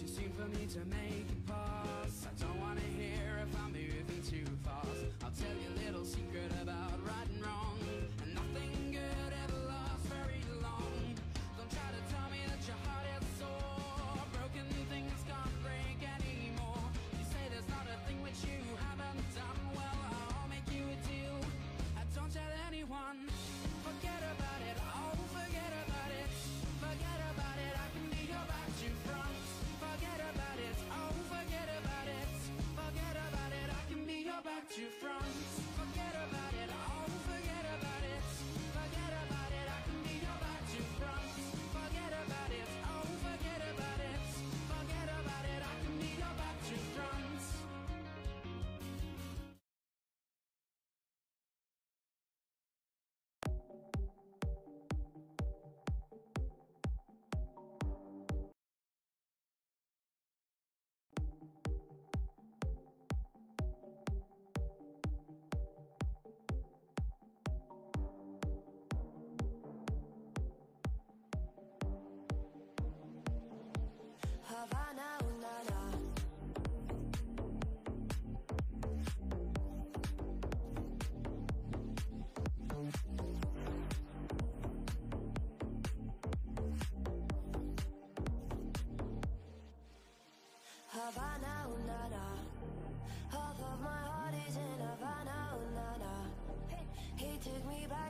she seemed for me to make you from Havana, oh, na, na. Half of my heart is in Havana, oh, na, na. He took me back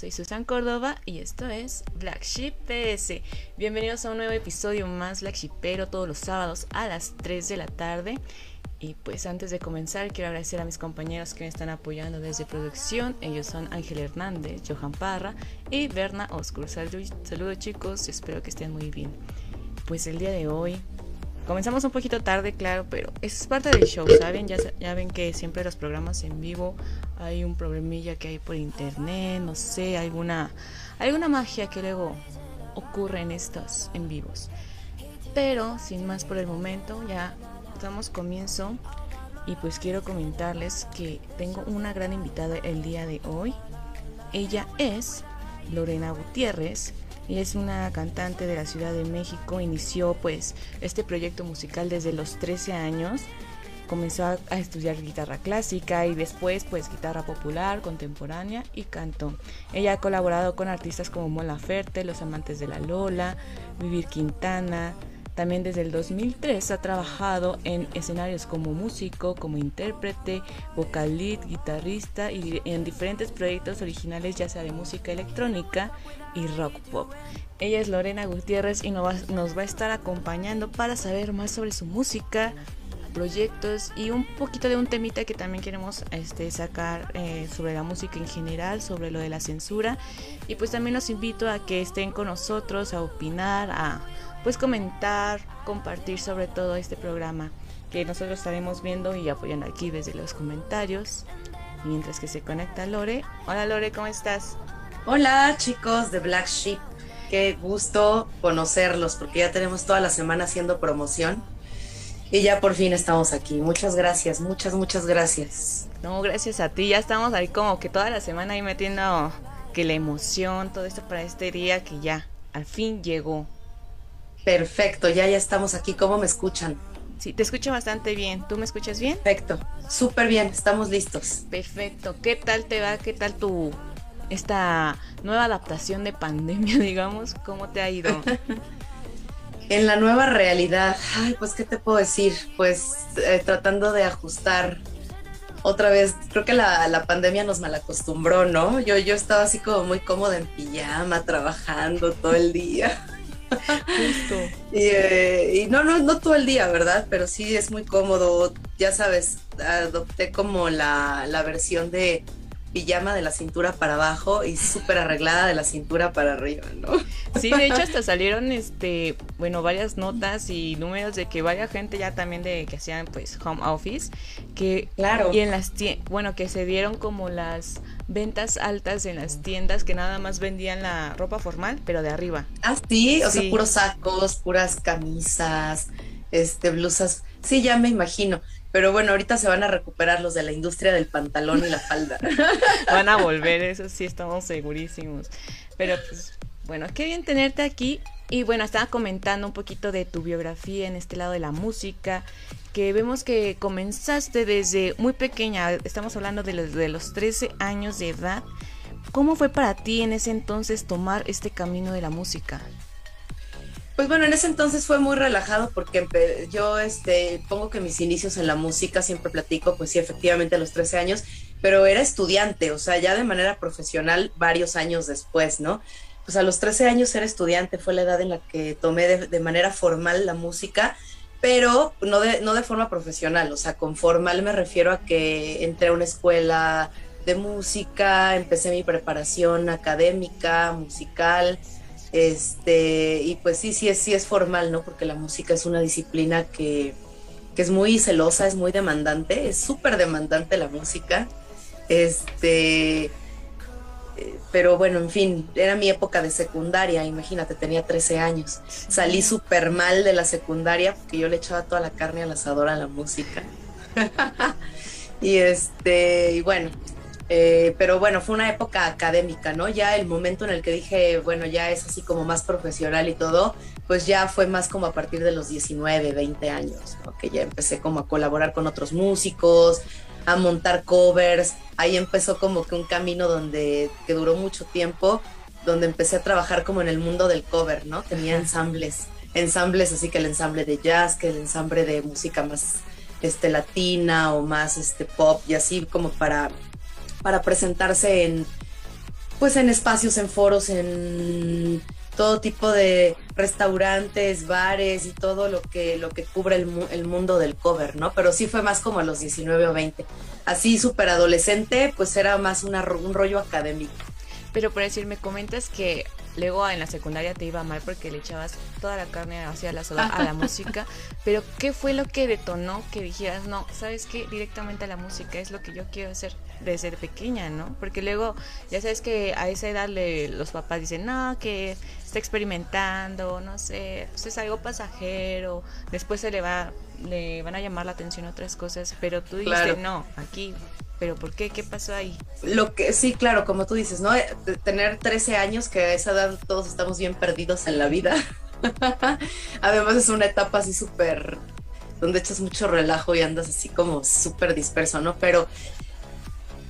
Soy Susan Córdoba y esto es Black Sheep PS. Bienvenidos a un nuevo episodio más Black Sheepero todos los sábados a las 3 de la tarde. Y pues antes de comenzar quiero agradecer a mis compañeros que me están apoyando desde producción. Ellos son Ángel Hernández, Johan Parra y Berna Oscur. Saludos saludo, chicos, espero que estén muy bien. Pues el día de hoy comenzamos un poquito tarde, claro, pero es parte del show, ¿saben? Ya, ya ven que siempre los programas en vivo hay un problemilla que hay por internet, no sé, alguna, alguna magia que luego ocurre en estos en vivos. Pero sin más por el momento, ya damos comienzo y pues quiero comentarles que tengo una gran invitada el día de hoy. Ella es Lorena Gutiérrez y es una cantante de la Ciudad de México. Inició pues este proyecto musical desde los 13 años. Comenzó a estudiar guitarra clásica y después pues guitarra popular, contemporánea y canto. Ella ha colaborado con artistas como Mola Ferte, Los Amantes de la Lola, Vivir Quintana, también desde el 2003 ha trabajado en escenarios como músico, como intérprete, vocal lead, guitarrista y en diferentes proyectos originales ya sea de música electrónica y rock pop. Ella es Lorena Gutiérrez y nos va, a estar acompañando para saber más sobre su música, proyectos y un poquito de un temita que también queremos este, sacar eh, sobre la música en general, sobre lo de la censura. Y pues también los invito a que estén con nosotros, a opinar, a pues comentar, compartir sobre todo este programa que nosotros estaremos viendo y apoyando aquí desde los comentarios. Mientras que se conecta Lore. Hola Lore, ¿cómo estás? Hola chicos de Black Sheep. Qué gusto conocerlos porque ya tenemos toda la semana haciendo promoción y ya por fin estamos aquí. Muchas gracias, muchas, muchas gracias. No, gracias a ti. Ya estamos ahí como que toda la semana ahí metiendo que la emoción, todo esto para este día que ya al fin llegó. Perfecto, ya ya estamos aquí. ¿Cómo me escuchan? Sí, te escucho bastante bien. ¿Tú me escuchas bien? Perfecto, súper bien, estamos listos. Perfecto. ¿Qué tal te va? ¿Qué tal tu esta nueva adaptación de pandemia, digamos? ¿Cómo te ha ido? en la nueva realidad, ay, pues qué te puedo decir, pues eh, tratando de ajustar otra vez, creo que la, la, pandemia nos malacostumbró, ¿no? Yo, yo estaba así como muy cómoda en pijama, trabajando todo el día. Eh, y, no, no, no todo el día, ¿verdad? Pero sí es muy cómodo. Ya sabes, adopté como la, la versión de pijama de la cintura para abajo y súper arreglada de la cintura para arriba, ¿no? Sí, de hecho hasta salieron, este, bueno, varias notas y números de que varias gente ya también de que hacían pues home office, que claro. y en las bueno, que se dieron como las ventas altas en las tiendas que nada más vendían la ropa formal, pero de arriba. Ah, sí, o sea, puros sacos, puras camisas, este, blusas. Sí, ya me imagino. Pero bueno, ahorita se van a recuperar los de la industria del pantalón y la falda. van a volver, eso sí, estamos segurísimos. Pero pues, bueno, qué bien tenerte aquí. Y bueno, estaba comentando un poquito de tu biografía en este lado de la música, que vemos que comenzaste desde muy pequeña, estamos hablando de los, de los 13 años de edad. ¿Cómo fue para ti en ese entonces tomar este camino de la música? Pues bueno, en ese entonces fue muy relajado porque yo este, pongo que mis inicios en la música, siempre platico, pues sí, efectivamente a los 13 años, pero era estudiante, o sea, ya de manera profesional varios años después, ¿no? Pues a los 13 años era estudiante, fue la edad en la que tomé de, manera formal la música, pero no de, no de forma profesional, o sea, con formal me refiero a que entré a una escuela de música, empecé mi preparación académica, musical, este, y pues sí, sí es, sí es formal, ¿no? Porque la música es una disciplina que, que es muy celosa, es muy demandante, es súper demandante la música. Este, eh, pero bueno, en fin, era mi época de secundaria, imagínate, tenía 13 años. Salí súper mal de la secundaria porque yo le echaba toda la carne al asador a la música. y este, y bueno, eh, pero bueno, fue una época académica, ¿no? Ya el momento en el que dije, bueno, ya es así como más profesional y todo, pues ya fue más como a partir de los 19, 20 años, ¿no? Que ya empecé como a colaborar con otros músicos, a montar covers. Ahí empezó como que un camino donde, que duró mucho tiempo, donde empecé a trabajar como en el mundo del cover, ¿no? Tenía ensambles, ensambles así que el ensamble de jazz, que el ensamble de música más este, latina o más este, pop y así como para para presentarse en, pues en espacios, en foros, en todo tipo de restaurantes, bares y todo lo que, lo que cubre el, mu- el mundo del cover, ¿no? Pero sí fue más como a los 19 o 20. Así súper adolescente, pues era más una, un rollo académico. Pero por decir, me comentas que luego en la secundaria te iba mal porque le echabas toda la carne hacia la soda a la música. Pero ¿qué fue lo que detonó que dijeras, no, sabes qué, directamente a la música es lo que yo quiero hacer desde pequeña, ¿no? Porque luego, ya sabes que a esa edad le, los papás dicen, no, que está experimentando, no sé, pues es algo pasajero, después se le va, le van a llamar la atención otras cosas, pero tú dijiste, Claro. no, aquí, pero ¿por qué? ¿Qué pasó ahí? Lo que sí, claro, como tú dices, ¿no? Tener 13 años, que a esa edad todos estamos bien perdidos en la vida. Además es una etapa así súper, donde echas mucho relajo y andas así como súper disperso, ¿no? Pero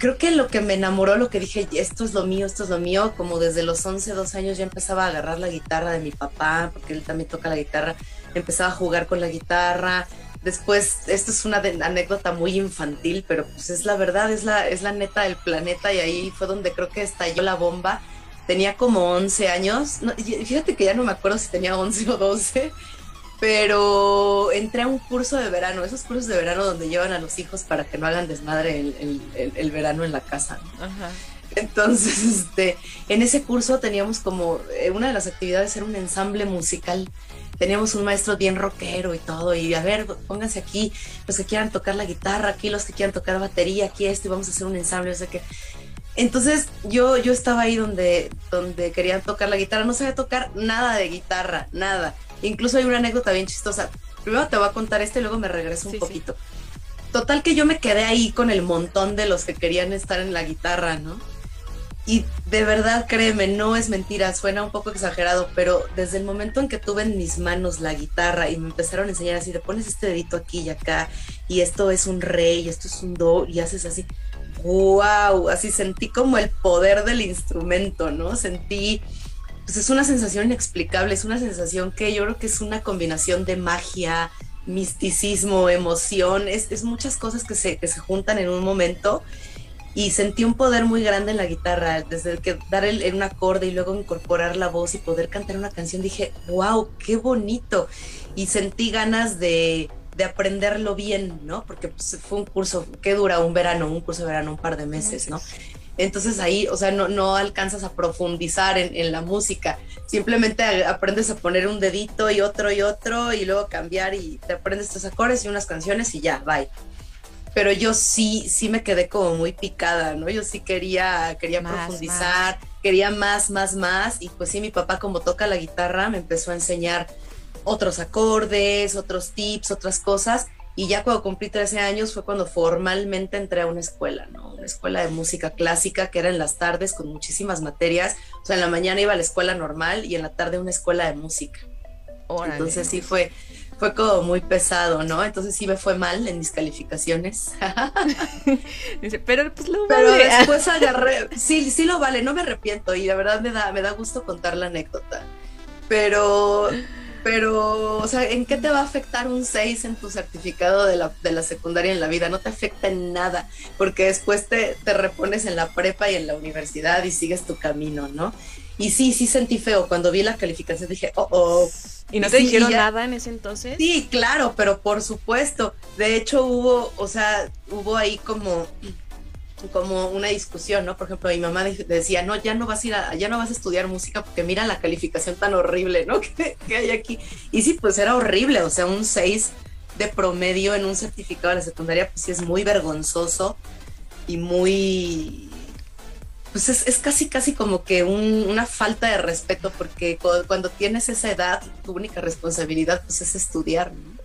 creo que lo que me enamoró, lo que dije, esto es lo mío, esto es lo mío, como desde los 11, 12 años ya empezaba a agarrar la guitarra de mi papá, porque él también toca la guitarra, empezaba a jugar con la guitarra. Después, esto es una anécdota muy infantil, pero pues es la verdad, es la, es la neta del planeta y ahí fue donde creo que estalló la bomba. Tenía como 11 años, no, fíjate que ya no me acuerdo si tenía 11 o 12, pero entré a un curso de verano, esos cursos de verano donde llevan a los hijos para que no hagan desmadre el, el- el- el verano en la casa. ¿no? Ajá. Entonces, este, en ese curso teníamos como, eh, una de las actividades era un ensamble musical. Teníamos un maestro bien rockero y todo, y a ver, pónganse aquí, los que quieran tocar la guitarra, aquí los que quieran tocar batería, aquí esto, y vamos a hacer un ensamble, o sea que... Entonces yo, yo estaba ahí donde, donde querían tocar la guitarra, no sabía tocar nada de guitarra, nada. Incluso hay una anécdota bien chistosa. Primero te voy a contar esto y luego me regreso un Sí, sí. poquito. Total que yo me quedé ahí con el montón de los que querían estar en la guitarra, ¿no? Y de verdad, créeme, no es mentira, suena un poco exagerado, pero desde el momento en que tuve en mis manos la guitarra y me empezaron a enseñar así, te pones este dedito aquí y acá, y esto es un re, y esto es un do, y haces así, wow, así sentí como el poder del instrumento, ¿no? Sentí, pues es una sensación inexplicable, es una sensación que yo creo que es una combinación de magia, misticismo, emoción, es, muchas cosas que se, que se juntan en un momento y sentí un poder muy grande en la guitarra, desde que dar el, el un acorde y luego incorporar la voz y poder cantar una canción, dije, wow, qué bonito. Y sentí ganas de, de aprenderlo bien, ¿no? Porque pues, fue un curso que dura un verano, un curso de verano, un par de meses, ¿no? Entonces ahí, o sea, no, no alcanzas a profundizar en, en la música, simplemente aprendes a poner un dedito y otro y otro y luego cambiar y te aprendes tus acordes y unas canciones y ya, bye. Pero yo sí, sí me quedé como muy picada, ¿no? Yo sí quería, quería Más, profundizar, quería más, más, más, y pues sí, mi papá como toca la guitarra me empezó a enseñar otros acordes, otros tips, otras cosas, y ya cuando cumplí 13 años fue cuando formalmente entré a una escuela, ¿no? Una escuela de música clásica que era en las tardes con muchísimas materias, o sea, en la mañana iba a la escuela normal y en la tarde una escuela de música. Órale. Entonces sí fue, fue como muy pesado, ¿no? Entonces sí me fue mal en mis calificaciones. Pero pues lo Pero vale. después agarré, sí, sí lo vale, no me arrepiento y la verdad me da, me da gusto contar la anécdota. Pero, pero, o sea, ¿en qué te va a afectar un 6 en tu certificado de la, de la secundaria en la vida? No te afecta en nada, porque después te, te repones en la prepa y en la universidad y sigues tu camino, ¿no? Y sí, sí sentí feo. Cuando vi la calificación dije, oh, oh, ¿Y no te sí, dijeron nada en ese entonces? Sí, claro, pero por supuesto. De hecho, hubo, o sea, hubo ahí como, como una discusión, ¿no? Por ejemplo, mi mamá decía, no, ya no vas a ir a, ya no vas a estudiar música porque mira la calificación tan horrible, ¿no? Que, hay aquí. Y sí, pues era horrible, o sea, un 6 de promedio en un certificado de secundaria, pues sí es muy vergonzoso y muy pues es, es casi, casi como que un- una falta de respeto, porque cu- cuando tienes esa edad, tu única responsabilidad pues es estudiar, ¿no?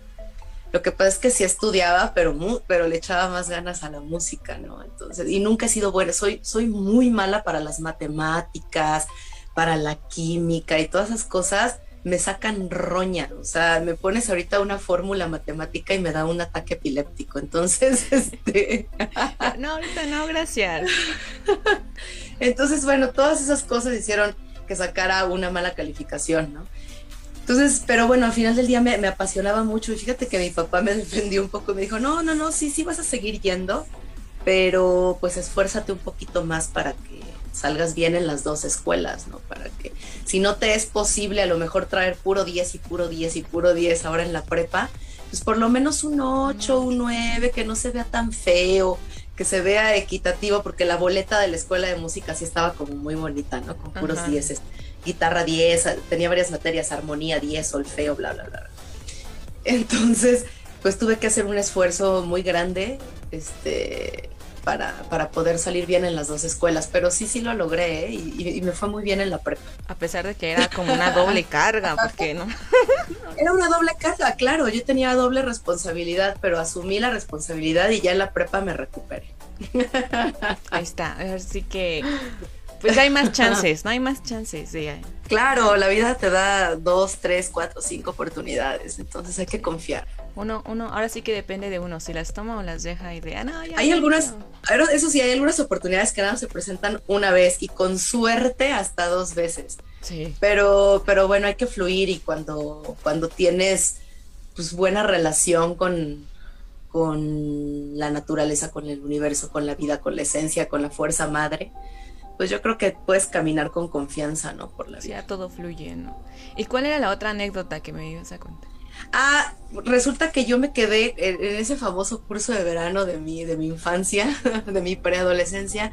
Lo que pasa es que sí estudiaba, pero, mu- pero le echaba más ganas a la música, ¿no? Entonces, y nunca he sido buena, soy, soy muy mala para las matemáticas, para la química y todas esas cosas me sacan roña, o sea, me pones ahorita una fórmula matemática y me da un ataque epiléptico, entonces, este... No, ahorita no, gracias. Entonces, bueno, todas esas cosas hicieron que sacara una mala calificación, ¿no? Entonces, pero bueno, al final del día me, me apasionaba mucho y fíjate que mi papá me defendió un poco, me dijo, no, no, no, sí, sí vas a seguir yendo, pero pues esfuérzate un poquito más para que salgas bien en las dos escuelas, ¿no? Para que si no te es posible a lo mejor traer puro 10 y puro 10 y puro 10 ahora en la prepa, pues por lo menos un 8, un 9, que no se vea tan feo, que se vea equitativo, porque la boleta de la escuela de música sí estaba como muy bonita, ¿no? Con puros Ajá. 10, guitarra 10, tenía varias materias, armonía 10, solfeo, bla, bla, bla. Entonces, pues tuve que hacer un esfuerzo muy grande, este, para, para poder salir bien en las dos escuelas, pero sí, sí lo logré, ¿eh? y, y me fue muy bien en la prepa. A pesar de que era como una doble carga, porque no. Era una doble carga, claro, yo tenía doble responsabilidad, pero asumí la responsabilidad y ya en la prepa me recuperé. Ahí está. Así que. Pues hay más chances, ¿no? Hay más chances de. Claro, la vida te da dos, tres, cuatro, cinco oportunidades, entonces hay que confiar. Uno, uno, ahora sí que depende de uno, si las toma o las deja y de, ah, no, ya, Hay algunas, quiero". pero eso sí, hay algunas oportunidades que nada se presentan una vez y con suerte hasta dos veces. Sí. Pero, pero bueno, hay que fluir y cuando, cuando tienes pues buena relación con, con la naturaleza, con el universo, con la vida, con la esencia, con la fuerza madre, pues yo creo que puedes caminar con confianza, ¿no? Por la vida. ya todo fluye, ¿no? ¿Y cuál era la otra anécdota que me ibas a contar? Ah, resulta que yo me quedé en, en ese famoso curso de verano de mi, de mi infancia, de mi preadolescencia,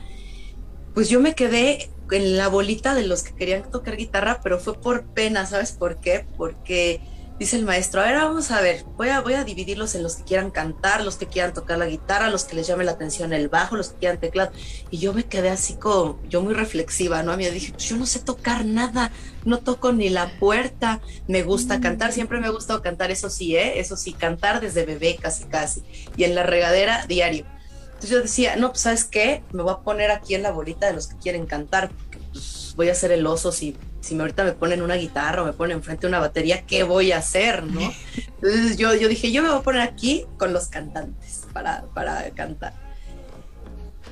pues yo me quedé en la bolita de los que querían tocar guitarra, pero fue por pena, ¿sabes por qué? Porque dice el maestro, a ver, vamos a ver, voy a, voy a dividirlos en los que quieran cantar, los que quieran tocar la guitarra, los que les llame la atención el bajo, los que quieran teclado. Y yo me quedé así como, yo muy reflexiva, ¿no? A mí dije, pues yo no sé tocar nada, no toco ni la puerta, me gusta cantar, siempre me ha gustado cantar, eso sí, ¿eh? Eso sí, cantar desde bebé casi, casi. Y en la regadera diario. Entonces yo decía, no, pues sabes qué, me voy a poner aquí en la bolita de los que quieren cantar, pues, voy a hacer el oso si, si ahorita me ponen una guitarra o me ponen enfrente una batería, ¿qué voy a hacer, no? Entonces yo, yo dije, yo me voy a poner aquí con los cantantes para, para cantar.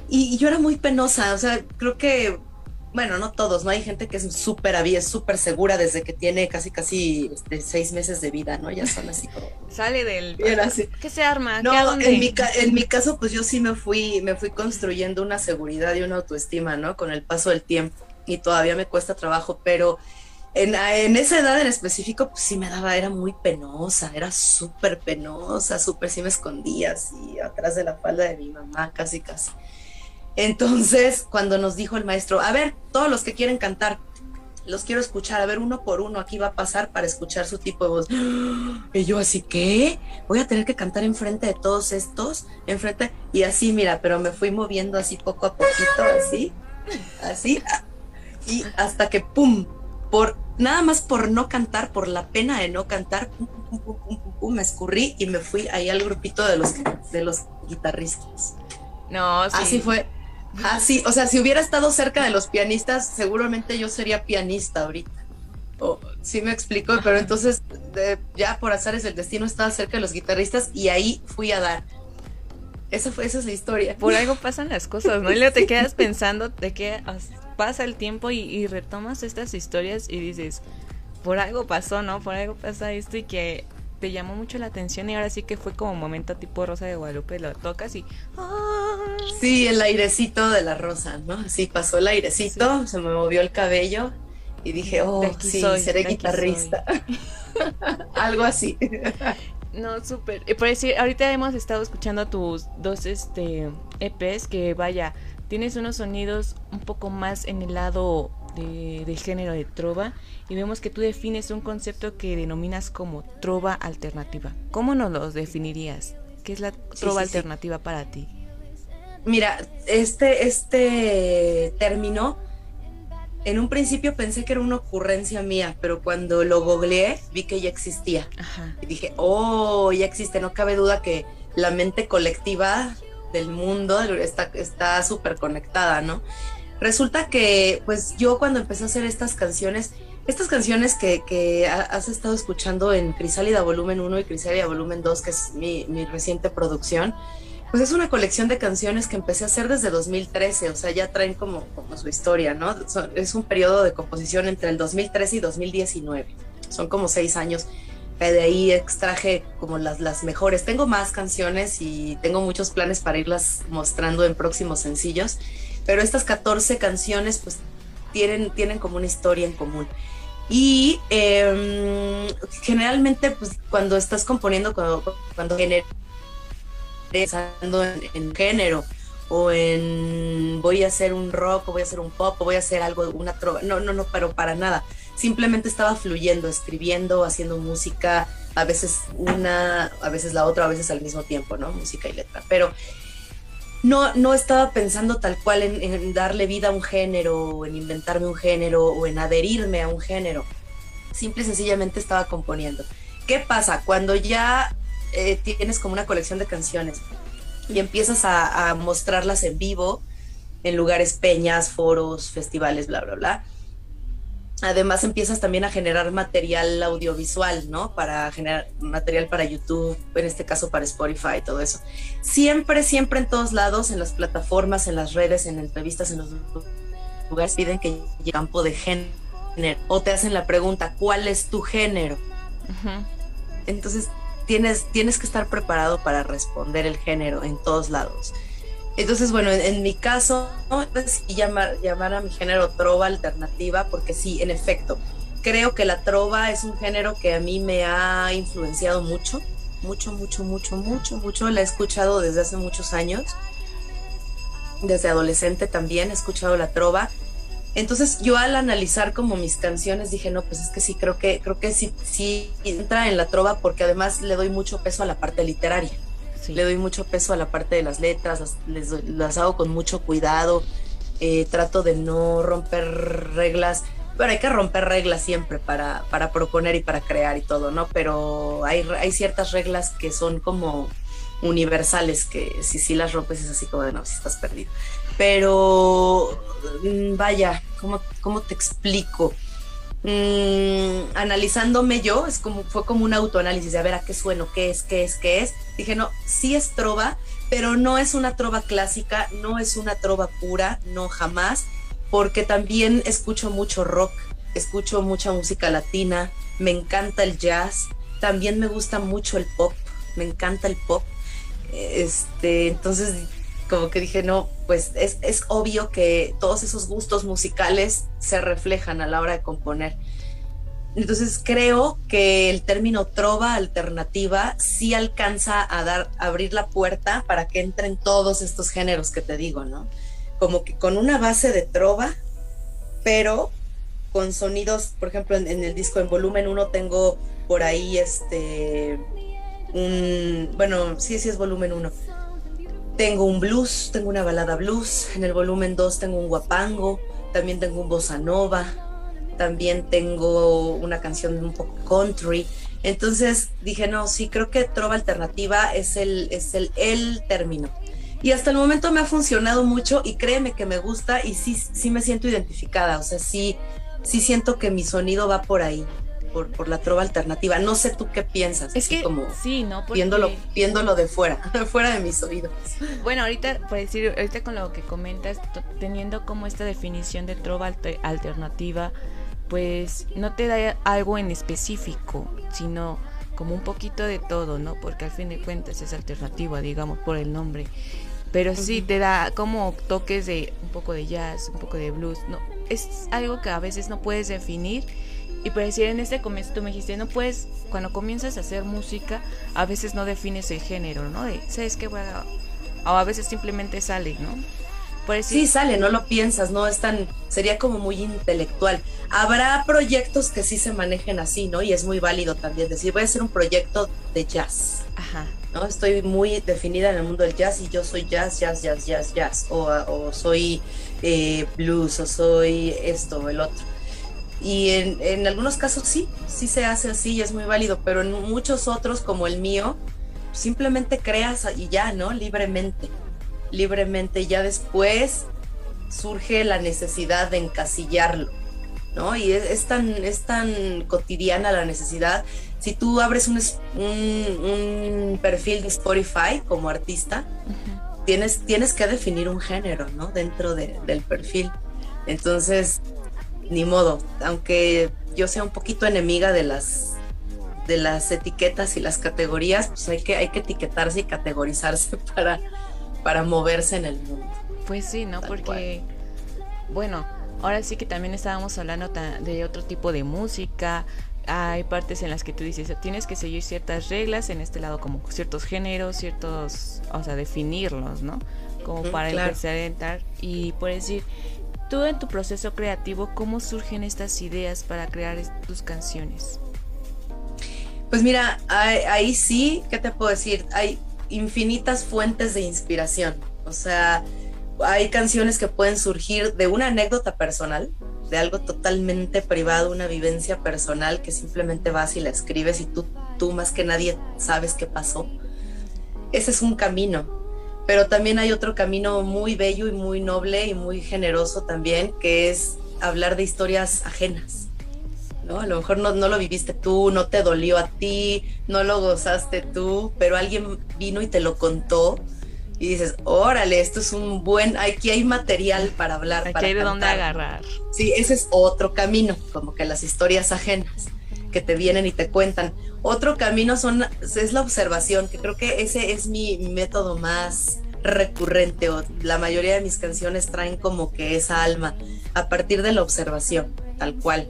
Y, y yo era muy penosa, o sea, creo que, bueno, no todos, ¿no? Hay gente que es súper es súper segura desde que tiene casi, casi este, seis meses de vida, ¿no? Ya son así como... Sale del. Así. ¿Qué se arma? No, ¿Qué dónde? en mi, en mi caso, pues yo sí me fui, me fui construyendo una seguridad y una autoestima, ¿no? Con el paso del tiempo. Y todavía me cuesta trabajo, pero en, en esa edad en específico, pues sí me daba, era muy penosa, era súper penosa, súper sí me escondía así atrás de la falda de mi mamá, casi, casi. Entonces, cuando nos dijo el maestro, a ver, todos los que quieren cantar, los quiero escuchar, a ver, uno por uno, aquí va a pasar para escuchar su tipo de voz. Y yo así, ¿qué? Voy a tener que cantar enfrente de todos estos, enfrente, y así, mira, pero me fui moviendo así poco a poquito, así, así, y hasta que, ¡pum! Por, nada más por no cantar, por la pena de no cantar, pum, pum, pum, pum, pum, pum, me escurrí y me fui ahí al grupito de los, de los guitarristas. No, sí. Así fue. Así, o sea, si hubiera estado cerca de los pianistas, seguramente yo sería pianista ahorita. O, sí me explico, pero entonces de- ya por azares del destino estaba cerca de los guitarristas y ahí fui a dar. Esa fue esa es la historia. Por algo pasan las cosas, ¿no? Y luego te quedas pensando de as- pasa el tiempo y, y retomas estas historias y dices, por algo pasó, ¿no? Por algo pasa esto y que te llamó mucho la atención y ahora sí que fue como momento tipo Rosa de Guadalupe, lo tocas y... Sí, el airecito de la rosa, ¿no? Sí, pasó el airecito, se me movió el cabello y dije, oh, sí, soy, seré guitarrista. Algo así. No, súper. Y por decir, ahorita hemos estado escuchando tus dos este EPs que vaya, tienes unos sonidos un poco más en el lado de, del género de trova y vemos que tú defines un concepto que denominas como trova alternativa. ¿Cómo nos los definirías? ¿Qué es la trova sí, sí. alternativa para ti? Mira, este, este término, en un principio pensé que era una ocurrencia mía, pero cuando lo googleé vi que ya existía. Ajá. Y dije, oh, ya existe, no cabe duda que la mente colectiva del mundo está está súper conectada, ¿no? Resulta que, pues yo cuando empecé a hacer estas canciones, estas canciones que, que ha- has estado escuchando en Crisálida Volumen 1 y Crisálida Volumen 2, que es mi, mi reciente producción, pues es una colección de canciones que empecé a hacer desde 2013, o sea, ya traen como, como su historia, ¿no? Es un periodo de composición entre el 2013 y 2019, son como seis años. De ahí extraje como las, las mejores. Tengo más canciones y tengo muchos planes para irlas mostrando en próximos sencillos, pero estas 14 canciones pues tienen, tienen como una historia en común. Y eh, generalmente pues cuando estás componiendo, cuando, cuando pensando en, género o en voy a hacer un rock o voy a hacer un pop voy a hacer algo, una trova. No, no, no, pero para nada simplemente estaba fluyendo, escribiendo, haciendo música, a veces una, a veces la otra, a veces al mismo tiempo, ¿no? Música y letra. Pero no, no estaba pensando tal cual en, darle vida a un género, en inventarme un género, o en adherirme a un género. Simple y sencillamente estaba componiendo. ¿Qué pasa? Cuando ya eh, tienes como una colección de canciones y empiezas a, a mostrarlas en vivo, en lugares, peñas, foros, festivales, bla, bla, bla además empiezas también a generar material audiovisual, ¿no? Para generar material para YouTube, en este caso para Spotify y todo eso. Siempre, siempre en todos lados, en las plataformas, en las redes, en entrevistas, en los lugares, piden que llegue campo de género o te hacen la pregunta, ¿cuál es tu género? Uh -huh. Entonces, tienes, tienes que estar preparado para responder el género en todos lados. Entonces, bueno, en, mi caso, decidí llamar, llamar a mi género trova alternativa porque sí, en efecto, creo que la trova es un género que a mí me ha influenciado mucho, mucho, mucho, mucho, mucho, mucho. La he escuchado desde hace muchos años. Desde adolescente también he escuchado la trova. Entonces yo al analizar como mis canciones dije, no, pues es que sí, creo que, creo que sí, sí entra en la trova porque además le doy mucho peso a la parte literaria. Le doy mucho peso a la parte de las letras, las, las hago con mucho cuidado, eh, trato de no romper reglas, pero hay que romper reglas siempre para, para proponer y para crear y todo, ¿no? Pero hay, hay ciertas reglas que son como universales, que si sí si las rompes es así como de no, si estás perdido. Pero vaya, ¿cómo, cómo te explico? Mmm, analizándome yo, es como, fue como un autoanálisis de a ver a qué sueno, qué es, qué es, qué es. Dije, no, sí es trova, pero no es una trova clásica, no es una trova pura, no jamás, porque también escucho mucho rock, escucho mucha música latina, me encanta el jazz, también me gusta mucho el pop, me encanta el pop. Este, entonces como que dije, no, pues es, es, obvio que todos esos gustos musicales se reflejan a la hora de componer. Entonces creo que el término trova alternativa sí alcanza a dar, abrir la puerta para que entren todos estos géneros que te digo, ¿no? Como que con una base de trova, pero con sonidos, por ejemplo, en, en el disco en volumen 1 tengo por ahí este un, bueno, sí, sí es volumen 1 tengo un blues, tengo una balada blues, en el volumen 2 tengo un guapango, también tengo un bossa nova, también tengo una canción un poco country. Entonces dije, no, sí, creo que trova alternativa es el, es el, el término. Y hasta el momento me ha funcionado mucho y créeme que me gusta y sí, sí me siento identificada, o sea, sí, sí siento que mi sonido va por ahí por, por, la trova alternativa. No sé tú qué piensas. Es que como sí, ¿no? Porque... Viéndolo, viéndolo de fuera, fuera de mis oídos. Bueno, ahorita, por decir, ahorita con lo que comentas, teniendo como esta definición de trova alter alternativa, pues no te da algo en específico, sino como un poquito de todo, ¿no? Porque al fin de cuentas es alternativa, digamos, por el nombre. Pero sí te da como toques de un poco de jazz, un poco de blues, ¿no? Es algo que a veces no puedes definir y por decir, en este comienzo tú me dijiste, no puedes, cuando comienzas a hacer música, a veces no defines el género, ¿no? De, ¿sabes qué? Voy a... O a veces simplemente sale, ¿no? Por decir... Sí, sale, no lo piensas, no es tan, sería como muy intelectual. Habrá proyectos que sí se manejen así, ¿no? Y es muy válido también decir, voy a hacer un proyecto de jazz. Ajá. ¿no? Estoy muy definida en el mundo del jazz y yo soy jazz, jazz, jazz, jazz, jazz. O, o soy eh, blues, o soy esto, o el otro y en, en, algunos casos sí, sí se hace así y es muy válido, pero en muchos otros como el mío, simplemente creas y ya, ¿no? Libremente, libremente, ya después surge la necesidad de encasillarlo, ¿no? Y es, es tan, es tan cotidiana la necesidad. Si tú abres un, un, un perfil de Spotify como artista, uh -huh. tienes, tienes que definir un género, ¿no? Dentro de, del perfil. Entonces, ni modo, aunque yo sea un poquito enemiga de las de las etiquetas y las categorías, pues hay que, hay que etiquetarse y categorizarse para, para moverse en el mundo. Pues sí, ¿no? Tal Porque, bueno, ahora sí que también estábamos hablando de otro tipo de música. Hay partes en las que tú dices, tienes que seguir ciertas reglas, en este lado como ciertos géneros, ciertos, o sea, definirlos, ¿no? Como para claro. empezar a entrar. Y por decir, en tu proceso creativo, ¿cómo surgen estas ideas para crear tus canciones? Pues mira, ahí, ahí sí, ¿qué te puedo decir? Hay infinitas fuentes de inspiración. O sea, hay canciones que pueden surgir de una anécdota personal, de algo totalmente privado, una vivencia personal que simplemente vas y la escribes y tú, tú más que nadie sabes qué pasó. Ese es un camino. Pero también hay otro camino muy bello y muy noble y muy generoso también, que es hablar de historias ajenas. ¿no? A lo mejor no, no lo viviste tú, no te dolió a ti, no lo gozaste tú, pero alguien vino y te lo contó y dices, órale, esto es un buen, aquí hay material para hablar. Aquí para hay de dónde cantar". agarrar. Sí, ese es otro camino, como que las historias ajenas que te vienen y te cuentan. Otro camino son, es la observación, que creo que ese es mi método más recurrente o la mayoría de mis canciones traen como que esa alma a partir de la observación, tal cual.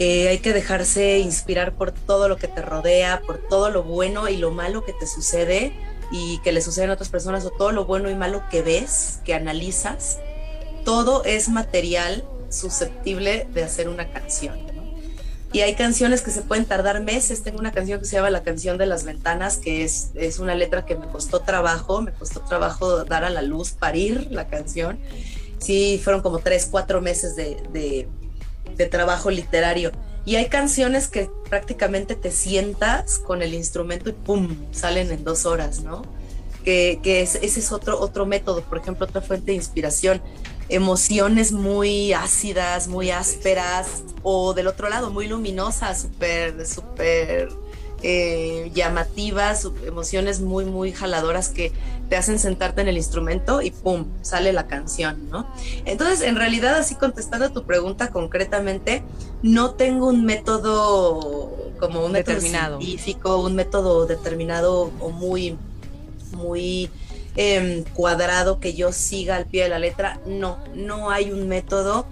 Eh, hay que dejarse inspirar por todo lo que te rodea, por todo lo bueno y lo malo que te sucede y que le suceden a otras personas o todo lo bueno y malo que ves, que analizas. Todo es material susceptible de hacer una canción. Y hay canciones que se pueden tardar meses. Tengo una canción que se llama La canción de las ventanas, que es, es una letra que me costó trabajo, me costó trabajo dar a la luz, parir la canción. Sí, fueron como tres, cuatro meses de, de, de trabajo literario. Y hay canciones que prácticamente te sientas con el instrumento y ¡pum! salen en dos horas, ¿no? Que, que es, ese es otro, otro método, por ejemplo, otra fuente de inspiración. Emociones muy ácidas, muy ásperas, o del otro lado, muy luminosas, súper, súper eh, llamativas, emociones muy, muy jaladoras que te hacen sentarte en el instrumento y ¡pum! sale la canción, ¿no? Entonces, en realidad, así contestando a tu pregunta concretamente, no tengo un método como un método Determinado. científico, un método determinado o muy, muy em, cuadrado que yo siga al pie de la letra. No, no hay un método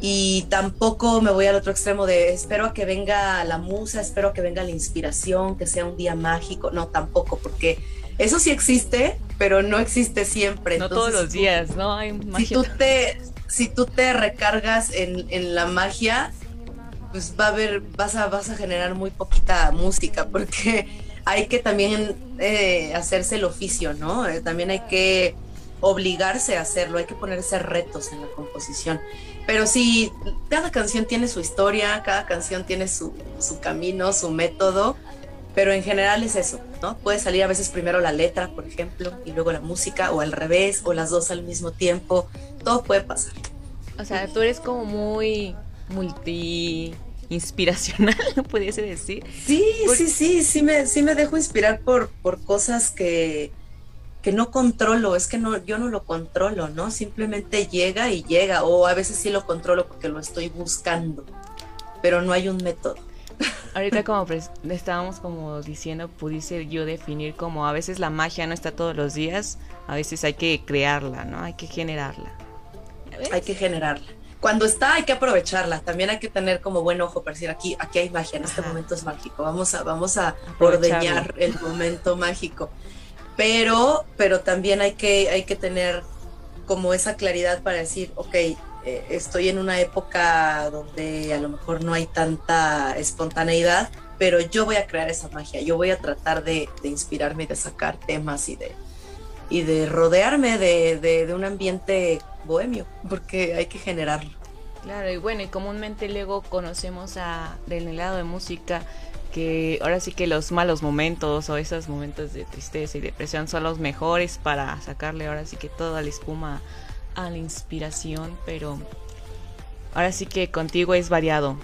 y tampoco me voy al otro extremo de espero a que venga la musa, espero a que venga la inspiración, que sea un día mágico. No, tampoco, porque eso sí existe, pero no existe siempre. No Entonces, todos los si tú- días, ¿no? Hay si magia. tú te, si tú te recargas en, en la magia, pues va a haber, vas a, vas a generar muy poquita música, porque hay que también eh, hacerse el oficio, ¿no? Eh, también hay que obligarse a hacerlo, hay que ponerse retos en la composición. Pero sí, cada canción tiene su historia, cada canción tiene su, su camino, su método, pero en general es eso, ¿no? Puede salir a veces primero la letra, por ejemplo, y luego la música, o al revés, o las dos al mismo tiempo, todo puede pasar. O sea, tú eres como muy multi inspiracional, pudiese decir. Sí, sí, sí, sí me, sí me dejo inspirar por, por cosas que, que no controlo, es que no, yo no lo controlo, ¿no? Simplemente llega y llega, o a veces sí lo controlo porque lo estoy buscando, pero no hay un método. Ahorita como estábamos como diciendo, pudiese yo definir como a veces la magia no está todos los días, a veces hay que crearla, ¿no? Hay que generarla. Hay que generarla. Cuando está hay que aprovecharla, también hay que tener como buen ojo para decir aquí, aquí hay magia, en este Ajá. momento es mágico, vamos a, vamos a ordeñar el momento mágico. Pero, pero también hay que, hay que tener como esa claridad para decir, ok, eh, estoy en una época donde a lo mejor no hay tanta espontaneidad, pero yo voy a crear esa magia, yo voy a tratar de, de inspirarme y de sacar temas y de, y de rodearme de, de, de un ambiente bohemio, porque hay que generarlo. Claro, y bueno, y comúnmente luego conocemos a del lado de música que ahora sí que los malos momentos o esos momentos de tristeza y depresión son los mejores para sacarle ahora sí que toda la espuma a la inspiración, pero ahora sí que contigo es variado.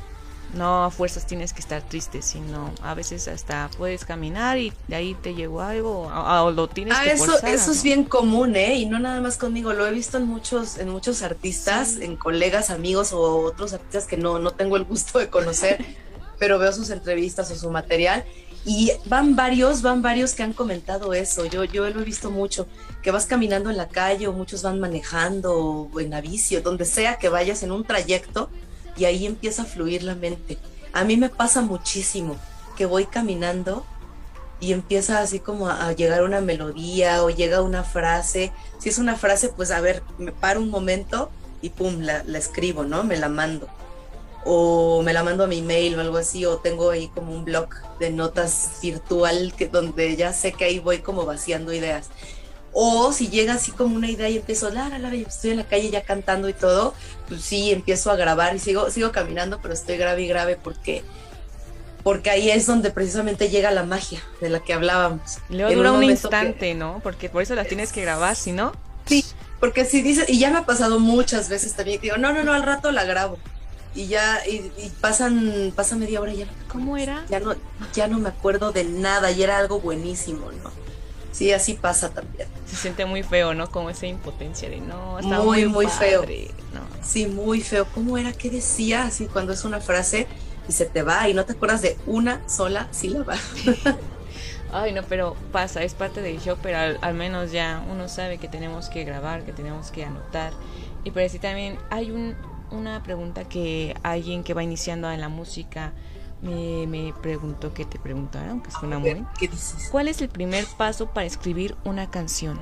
No a fuerzas tienes que estar triste, sino a veces hasta puedes caminar y de ahí te llegó algo o, o lo tienes Ah, que eso, forzar, eso es bien común, ¿eh? Y no nada más conmigo, lo he visto en muchos, en muchos artistas, en colegas, amigos o otros artistas que no, no tengo el gusto de conocer, pero veo sus entrevistas o su material y van varios, van varios que han comentado eso. Yo, yo lo he visto mucho, que vas caminando en la calle o muchos van manejando o en la bici o donde sea que vayas en un trayecto y ahí empieza a fluir la mente. A mí me pasa muchísimo que voy caminando y empieza así como a, llegar una melodía o llega una frase. Si es una frase, pues a ver, me paro un momento y pum, la, la escribo, ¿no? Me la mando o me la mando a mi mail o algo así, o tengo ahí como un blog de notas virtual que, donde ya sé que ahí voy como vaciando ideas. O si llega así como una idea y empiezo, la, la, la, y estoy en la calle ya cantando y todo, pues sí, empiezo a grabar y sigo, sigo caminando, pero estoy grave y grave porque, porque ahí es donde precisamente llega la magia de la que hablábamos. Luego En dura un, instante, que- ¿no? Porque por eso la tienes que grabar, si no. Sí, porque si dices, y ya me ha pasado muchas veces también, que digo, no, no, no, al rato la grabo. Y ya, y, y pasan, pasa media hora y ya no, ¿Cómo era? ya no, ya no me acuerdo de nada y era algo buenísimo, ¿no? Sí, así pasa también. Se siente muy feo, ¿no? Como esa impotencia de no, está Muy, muy, muy feo. padre", No. Sí, muy feo. ¿Cómo era? ¿Qué decía? Así cuando es una frase y se te va y no te acuerdas de una sola sílaba. Ay, no, pero pasa, es parte del show, pero al, al menos ya uno sabe que tenemos que grabar, que tenemos que anotar. Y por así también hay un, una pregunta que alguien que va iniciando en la música me, me preguntó que te preguntara, aunque suena muy. ¿Qué dices? ¿Cuál es el primer paso para escribir una canción?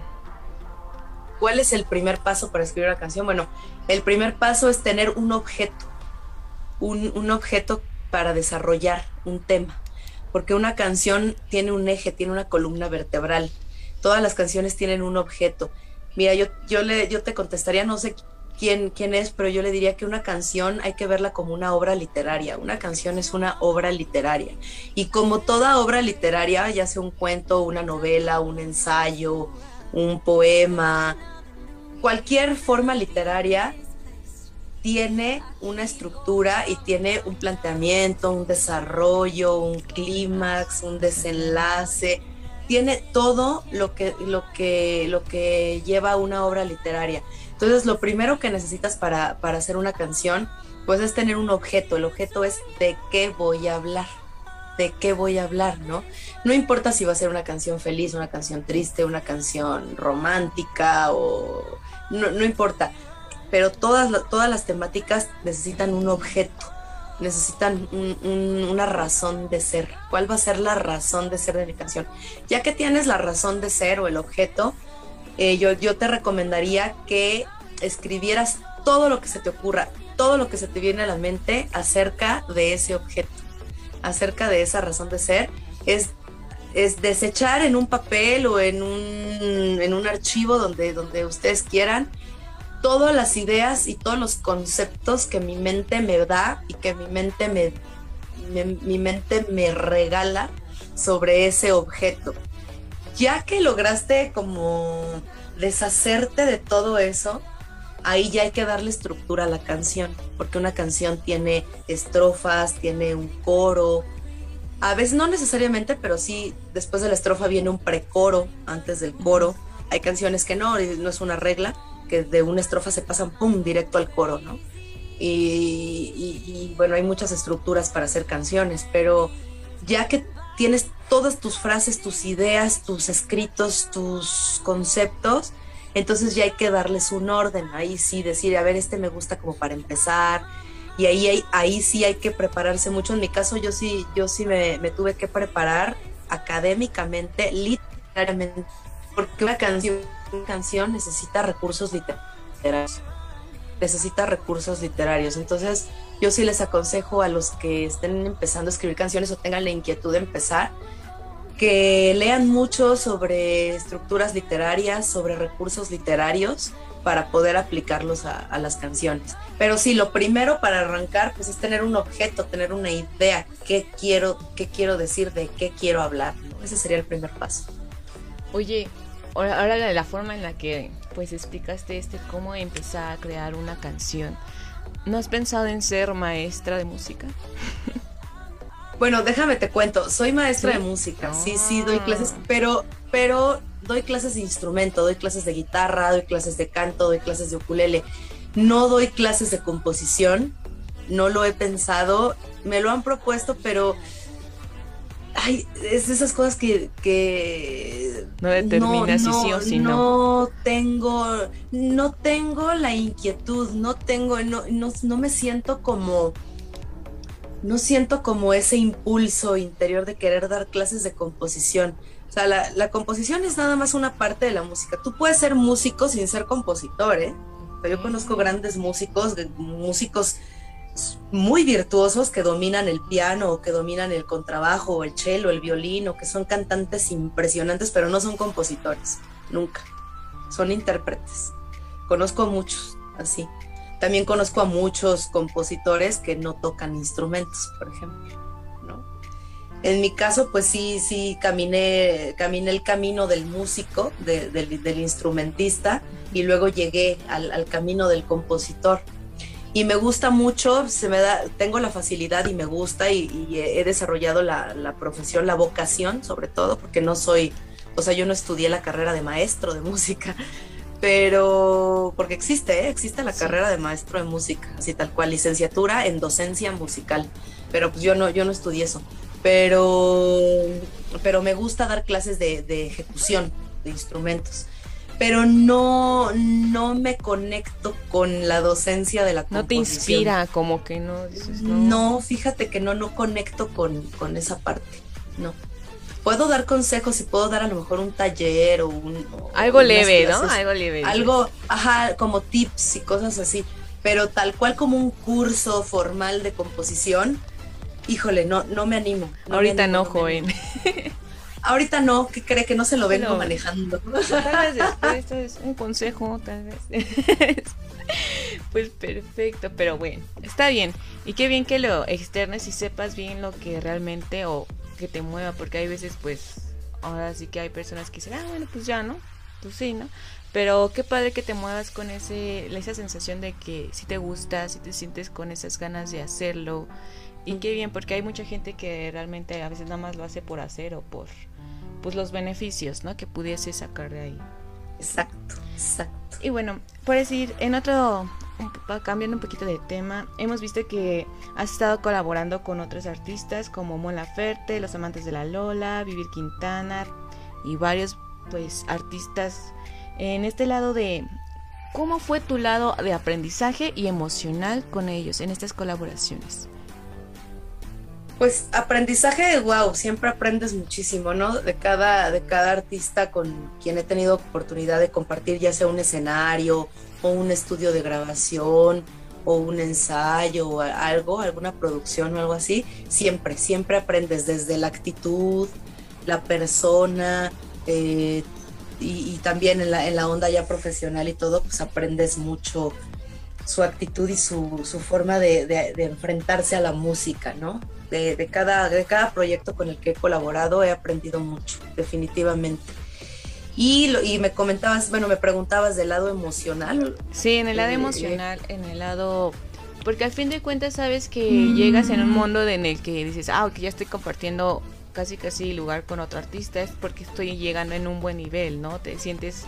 ¿Cuál es el primer paso para escribir una canción? Bueno, el primer paso es tener un objeto, un, un objeto para desarrollar un tema, porque una canción tiene un eje, tiene una columna vertebral. Todas las canciones tienen un objeto. Mira, yo, yo, le, yo te contestaría, no sé quién, quién es, pero yo le diría que una canción hay que verla como una obra literaria. Una canción es una obra literaria. Y como toda obra literaria, ya sea un cuento, una novela, un ensayo, un poema, cualquier forma literaria tiene una estructura y tiene un planteamiento, un desarrollo, un clímax, un desenlace, tiene todo lo que, lo que, lo que lleva una obra literaria. Entonces, lo primero que necesitas para, para hacer una canción, pues es tener un objeto. El objeto es de qué voy a hablar, de qué voy a hablar, ¿no? No importa si va a ser una canción feliz, una canción triste, una canción romántica o... No, importa, pero todas, todas las temáticas necesitan un objeto, necesitan un- un- una razón de ser. ¿Cuál va a ser la razón de ser de mi canción? Ya que tienes la razón de ser o el objeto, eh, yo, yo te recomendaría que escribieras todo lo que se te ocurra, todo lo que se te viene a la mente acerca de ese objeto, acerca de esa razón de ser. Es, es desechar en un papel o en un, en un archivo donde, donde ustedes quieran todas las ideas y todos los conceptos que mi mente me da y que mi mente me, me- mi mente me regala sobre ese objeto. Ya que lograste como deshacerte de todo eso, ahí ya hay que darle estructura a la canción, porque una canción tiene estrofas, tiene un coro, a veces no necesariamente, pero sí después de la estrofa viene un precoro antes del coro. Hay canciones que no, no es una regla, que de una estrofa se pasan pum directo al coro, ¿no? Y, y- y, bueno, hay muchas estructuras para hacer canciones, pero ya que tienes todas tus frases, tus ideas, tus escritos, tus conceptos, entonces ya hay que darles un orden. Ahí sí decir, a ver, este me gusta como para empezar, y ahí, hay- ahí sí hay que prepararse mucho. En mi caso, yo sí, yo sí me, me tuve que preparar académicamente, literariamente, porque una canción, una canción necesita recursos literarios. Necesita recursos literarios. Entonces, yo sí les aconsejo a los que estén empezando a escribir canciones o tengan la inquietud de empezar, que lean mucho sobre estructuras literarias, sobre recursos literarios, para poder aplicarlos a, las canciones. Pero sí, lo primero para arrancar pues es tener un objeto, tener una idea, qué quiero, qué quiero decir, de qué quiero hablar. Ese sería el primer paso. Oye, ahora la forma en la que pues explicaste este cómo empezar a crear una canción. ¿No has pensado en ser maestra de música? Bueno, déjame te cuento, soy maestra ¿Sí? de música, sí, sí, doy Ah. clases, pero, pero doy clases de instrumento, doy clases de guitarra, doy clases de canto, doy clases de ukulele. No doy clases de composición no lo he pensado, me lo han propuesto, pero ay, es de esas cosas que, que No determinas si sí o si no. no tengo, no tengo la inquietud, no tengo, no, no, no me siento como, no siento como ese impulso interior de querer dar clases de composición. O sea, la, la composición es nada más una parte de la música. Tú puedes ser músico sin ser compositor, ¿eh? O sea, yo conozco grandes músicos, músicos muy virtuosos que dominan el piano o que dominan el contrabajo o el cello, el violín o que son cantantes impresionantes, pero no son compositores, nunca. Son intérpretes. Conozco a muchos así. También conozco a muchos compositores que no tocan instrumentos, por ejemplo, ¿no? En mi caso, pues sí, sí, caminé, caminé el camino del músico, de- del, instrumentista, y luego llegué al camino del compositor y me gusta mucho, se me da, tengo la facilidad y me gusta y, y he desarrollado la, la profesión, la vocación sobre todo, porque no soy, o sea, yo no estudié la carrera de maestro de música, pero porque existe, ¿eh? existe la Sí. carrera de maestro de música, así tal cual, licenciatura en docencia musical, pero pues yo no, yo no estudié eso, pero, pero me gusta dar clases de, de ejecución de instrumentos pero no, no me conecto con la docencia de la No te composición. inspira, como que no dices, no. No, fíjate que no, no conecto con, con esa parte, no. Puedo dar consejos y puedo dar a lo mejor un taller o un... o Algo leve, ¿no? Algo leve. Algo, ajá, como tips y cosas así, pero tal cual como un curso formal de composición, híjole, no, no me animo. Ahorita animo, no, joven. animo. Ahorita no, que cree que no se lo vengo Pero- manejando. Tal vez después, vez un consejo, tal vez. pues perfecto, pero bueno, está bien. Y qué bien que lo externes y sepas bien lo que realmente o que te mueva, porque hay veces, pues, ahora sí que hay personas que dicen, ah, bueno, pues ya, ¿no? Pues sí, ¿no? Pero qué padre que te muevas con ese, esa sensación de que si te gusta, si te sientes con esas ganas de hacerlo. Y qué bien, porque hay mucha gente que realmente a veces nada más lo hace por hacer o por pues los beneficios, ¿no? Que pudiese sacar de ahí. Exacto, exacto. Y bueno, por decir, en otro, cambiando un poquito de tema, hemos visto que has estado colaborando con otros artistas como Mon Laferte, Los Amantes de la Lola, Vivir Quintana y varios pues artistas en este lado de cómo fue tu lado de aprendizaje y emocional con ellos en estas colaboraciones. Pues aprendizaje, wow, siempre aprendes muchísimo, ¿no? De cada, de cada artista con quien he tenido oportunidad de compartir, ya sea un escenario o un estudio de grabación o un ensayo o algo, alguna producción o algo así, siempre, siempre aprendes desde la actitud, la persona, eh, y, también en la, en la onda ya profesional y todo, pues aprendes mucho su actitud y su, su forma de, de- de enfrentarse a la música, ¿no? De, de cada, de cada proyecto con el que he colaborado he aprendido mucho, definitivamente. Y, lo- y me comentabas, bueno, me preguntabas del lado emocional. Sí, en el lado Eh, emocional, en el lado... Porque al fin de cuentas sabes que llegas en un mundo en el que dices, ah, ok, ya estoy compartiendo casi casi lugar con otro artista, es porque estoy llegando en un buen nivel, ¿no? Te sientes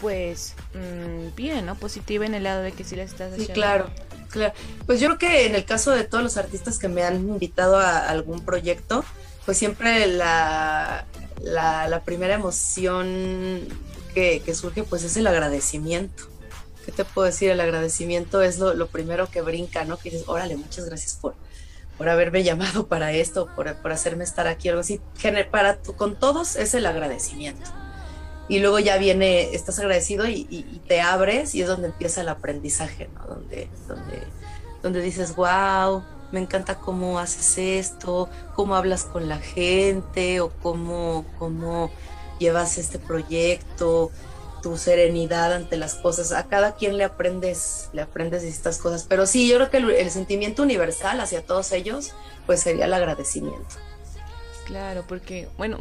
pues mm, bien, ¿no? Positiva en el lado de que sí la estás Sí, haciendo. claro, claro. Pues yo creo que en el caso de todos los artistas que me han invitado a algún proyecto, pues siempre la, la, la primera emoción que, surge pues es el agradecimiento. ¿Qué te puedo decir? El agradecimiento es lo, primero que brinca, ¿no? Que dices, órale, muchas gracias por, por haberme llamado para esto, por, por hacerme estar aquí, algo así. Para, tu- con todos es el agradecimiento. Y luego ya viene, estás agradecido y, te abres y es donde empieza el aprendizaje, ¿no? Donde, donde, donde dices, wow, me encanta cómo haces esto, cómo hablas con la gente o cómo, cómo llevas este proyecto, tu serenidad ante las cosas. A cada quien le aprendes, le aprendes de estas cosas. Pero sí, yo creo que el, el sentimiento universal hacia todos ellos, pues sería el agradecimiento. Claro, porque, bueno,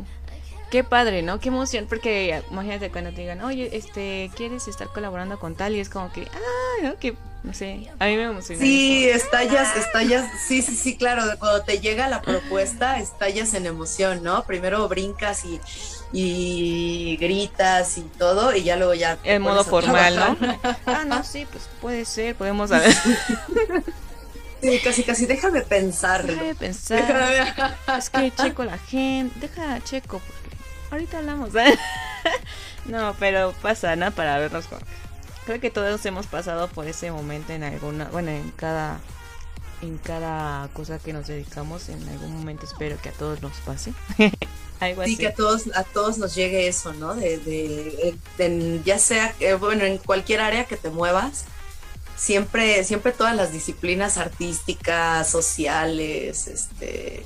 qué padre, ¿no? Qué emoción, porque imagínate cuando te digan, oye, este, ¿quieres estar colaborando con tal? Y es como que, ah, ¿no? Que, no sé, a mí me emociona. Sí, eso. estallas, estallas, sí, sí, sí, claro, cuando te llega la propuesta, estallas en emoción, ¿no? Primero brincas y, y gritas y todo, y ya luego ya... En modo formal, trabajar. ¿no? ah, no, sí, pues puede ser, podemos saber. Sí, casi, casi, déjame pensarlo. Deja de pensar. Déjame- Es que checo la gente. Deja checo, porque ahorita hablamos. ¿eh? No, pero pasa, ¿no? Para vernos con. Creo que todos hemos pasado por ese momento en alguna. Bueno, en cada. En cada cosa que nos dedicamos, en algún momento espero que a todos nos pase. Algo Sí, así. que a todos, a todos nos llegue eso, ¿no? De, de- de- ya sea, eh, bueno, en cualquier área que te muevas, siempre, siempre todas las disciplinas artísticas, sociales, este,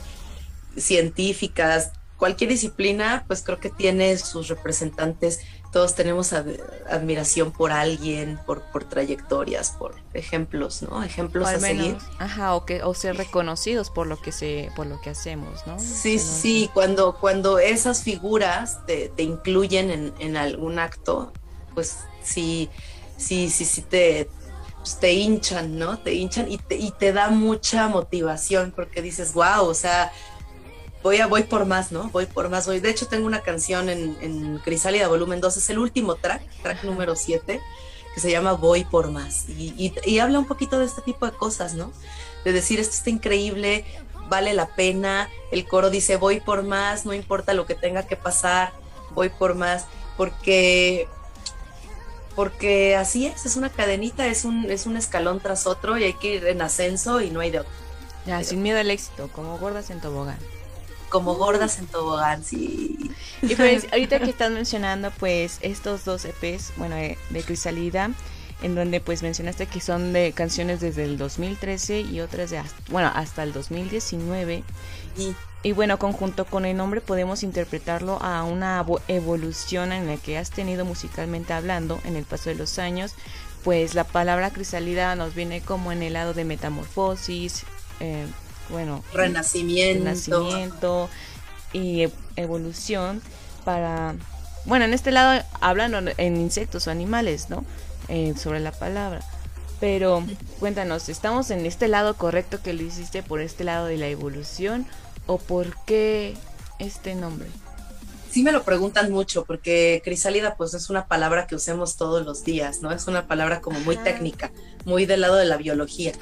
científicas, cualquier disciplina, pues creo que tiene sus representantes. Todos tenemos ad- admiración por alguien, por, por trayectorias, por ejemplos, ¿no? Ejemplos a seguir. menos, ajá, o que o ser reconocidos por lo que se por lo que hacemos, ¿no? Sí, no- sí, cuando, cuando esas figuras te, te incluyen en, en algún acto, pues sí, sí, sí, sí te, pues te hinchan, ¿no? Te hinchan y te, y te da mucha motivación porque dices, wow, o sea, voy a, voy por más, ¿no? Voy por más. Voy. De hecho, tengo una canción en, Crisálida Volumen 2, es el último track, track número 7, que se llama Voy por más. Y habla un poquito de este tipo de cosas, ¿no? De decir, esto está increíble, vale la pena. El coro dice, voy por más, no importa lo que tenga que pasar, voy por más, porque porque así es, es una cadenita, es un, es un escalón tras otro y hay que ir en ascenso y no hay de otro. Ya, sin miedo al éxito, como gordas en tobogán. Como gordas en tobogán, sí. Y pues ahorita que estás mencionando pues estos dos EPs, bueno, de, de Crisalida, en donde pues mencionaste que son de canciones desde el 2013 y otras de hasta, bueno, hasta el 2019. Y Y bueno, conjunto con el nombre podemos interpretarlo a una vo- evolución en la que has tenido musicalmente hablando en el paso de los años. Pues la palabra crisálida nos viene como en el lado de metamorfosis, eh, bueno, renacimiento. nacimiento y evolución para bueno en este lado hablan en insectos o animales no Eh, sobre la palabra pero cuéntanos estamos en este lado correcto que lo hiciste por este lado de la evolución o por qué este nombre Sí me lo preguntan mucho porque crisálida pues es una palabra que usemos todos los días, ¿no? Es una palabra como muy técnica, muy del lado de la biología.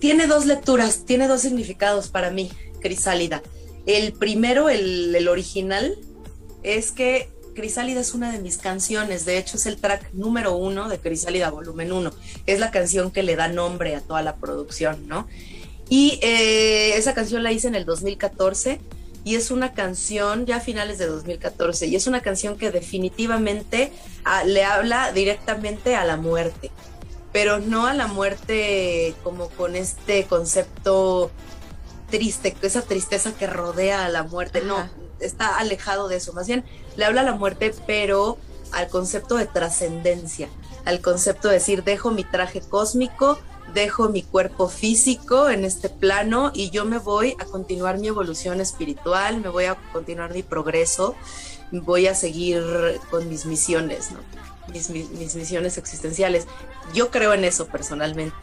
Tiene dos lecturas, tiene dos significados para mí, crisálida. El primero, el, original, es que Crisálida es una de mis canciones, de hecho es el track número uno de Crisálida Volumen 1, es la canción que le da nombre a toda la producción, ¿no? Y eh, esa canción la hice en el 2014 y es una canción ya a finales de 2014 y es una canción que definitivamente ah, le habla directamente a la muerte, pero no a la muerte como con este concepto triste, esa tristeza que rodea a la muerte, no, está alejado de eso, más bien le habla a la muerte, pero al concepto de trascendencia, al concepto de decir, dejo mi traje cósmico, dejo mi cuerpo físico en este plano y yo me voy a continuar mi evolución espiritual, me voy a continuar mi progreso, voy a seguir con mis misiones, ¿no? Mis, mis, mis misiones existenciales. Yo creo en eso personalmente,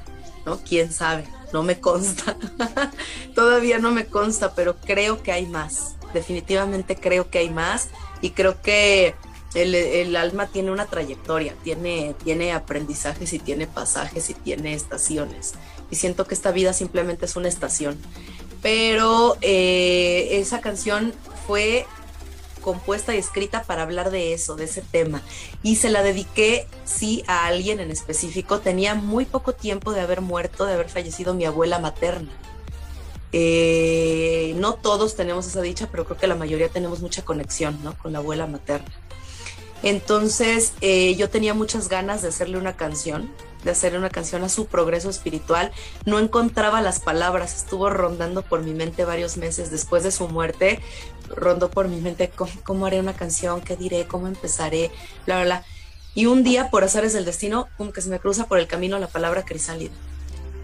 ¿no? ¿Quién sabe? No me consta. Todavía no me consta, pero creo que hay más. Definitivamente creo que hay más y creo que el, el, alma tiene una trayectoria, tiene, tiene aprendizajes y tiene pasajes y tiene estaciones. Y siento que esta vida simplemente es una estación. Pero eh, esa canción fue compuesta y escrita para hablar de eso, de ese tema. Y se la dediqué, sí, a alguien en específico. Tenía muy poco tiempo de haber muerto, de haber fallecido mi abuela materna. Eh, no todos tenemos esa dicha, pero creo que la mayoría tenemos mucha conexión ¿no? con la abuela materna. Entonces eh, yo tenía muchas ganas de hacerle una canción, de hacerle una canción a su progreso espiritual. No encontraba las palabras, estuvo rondando por mi mente varios meses después de su muerte, rondó por mi mente cómo, cómo haré una canción, qué diré, cómo empezaré, bla, bla, bla. Y un día, por azares del destino, como que se me cruza por el camino la palabra crisálida.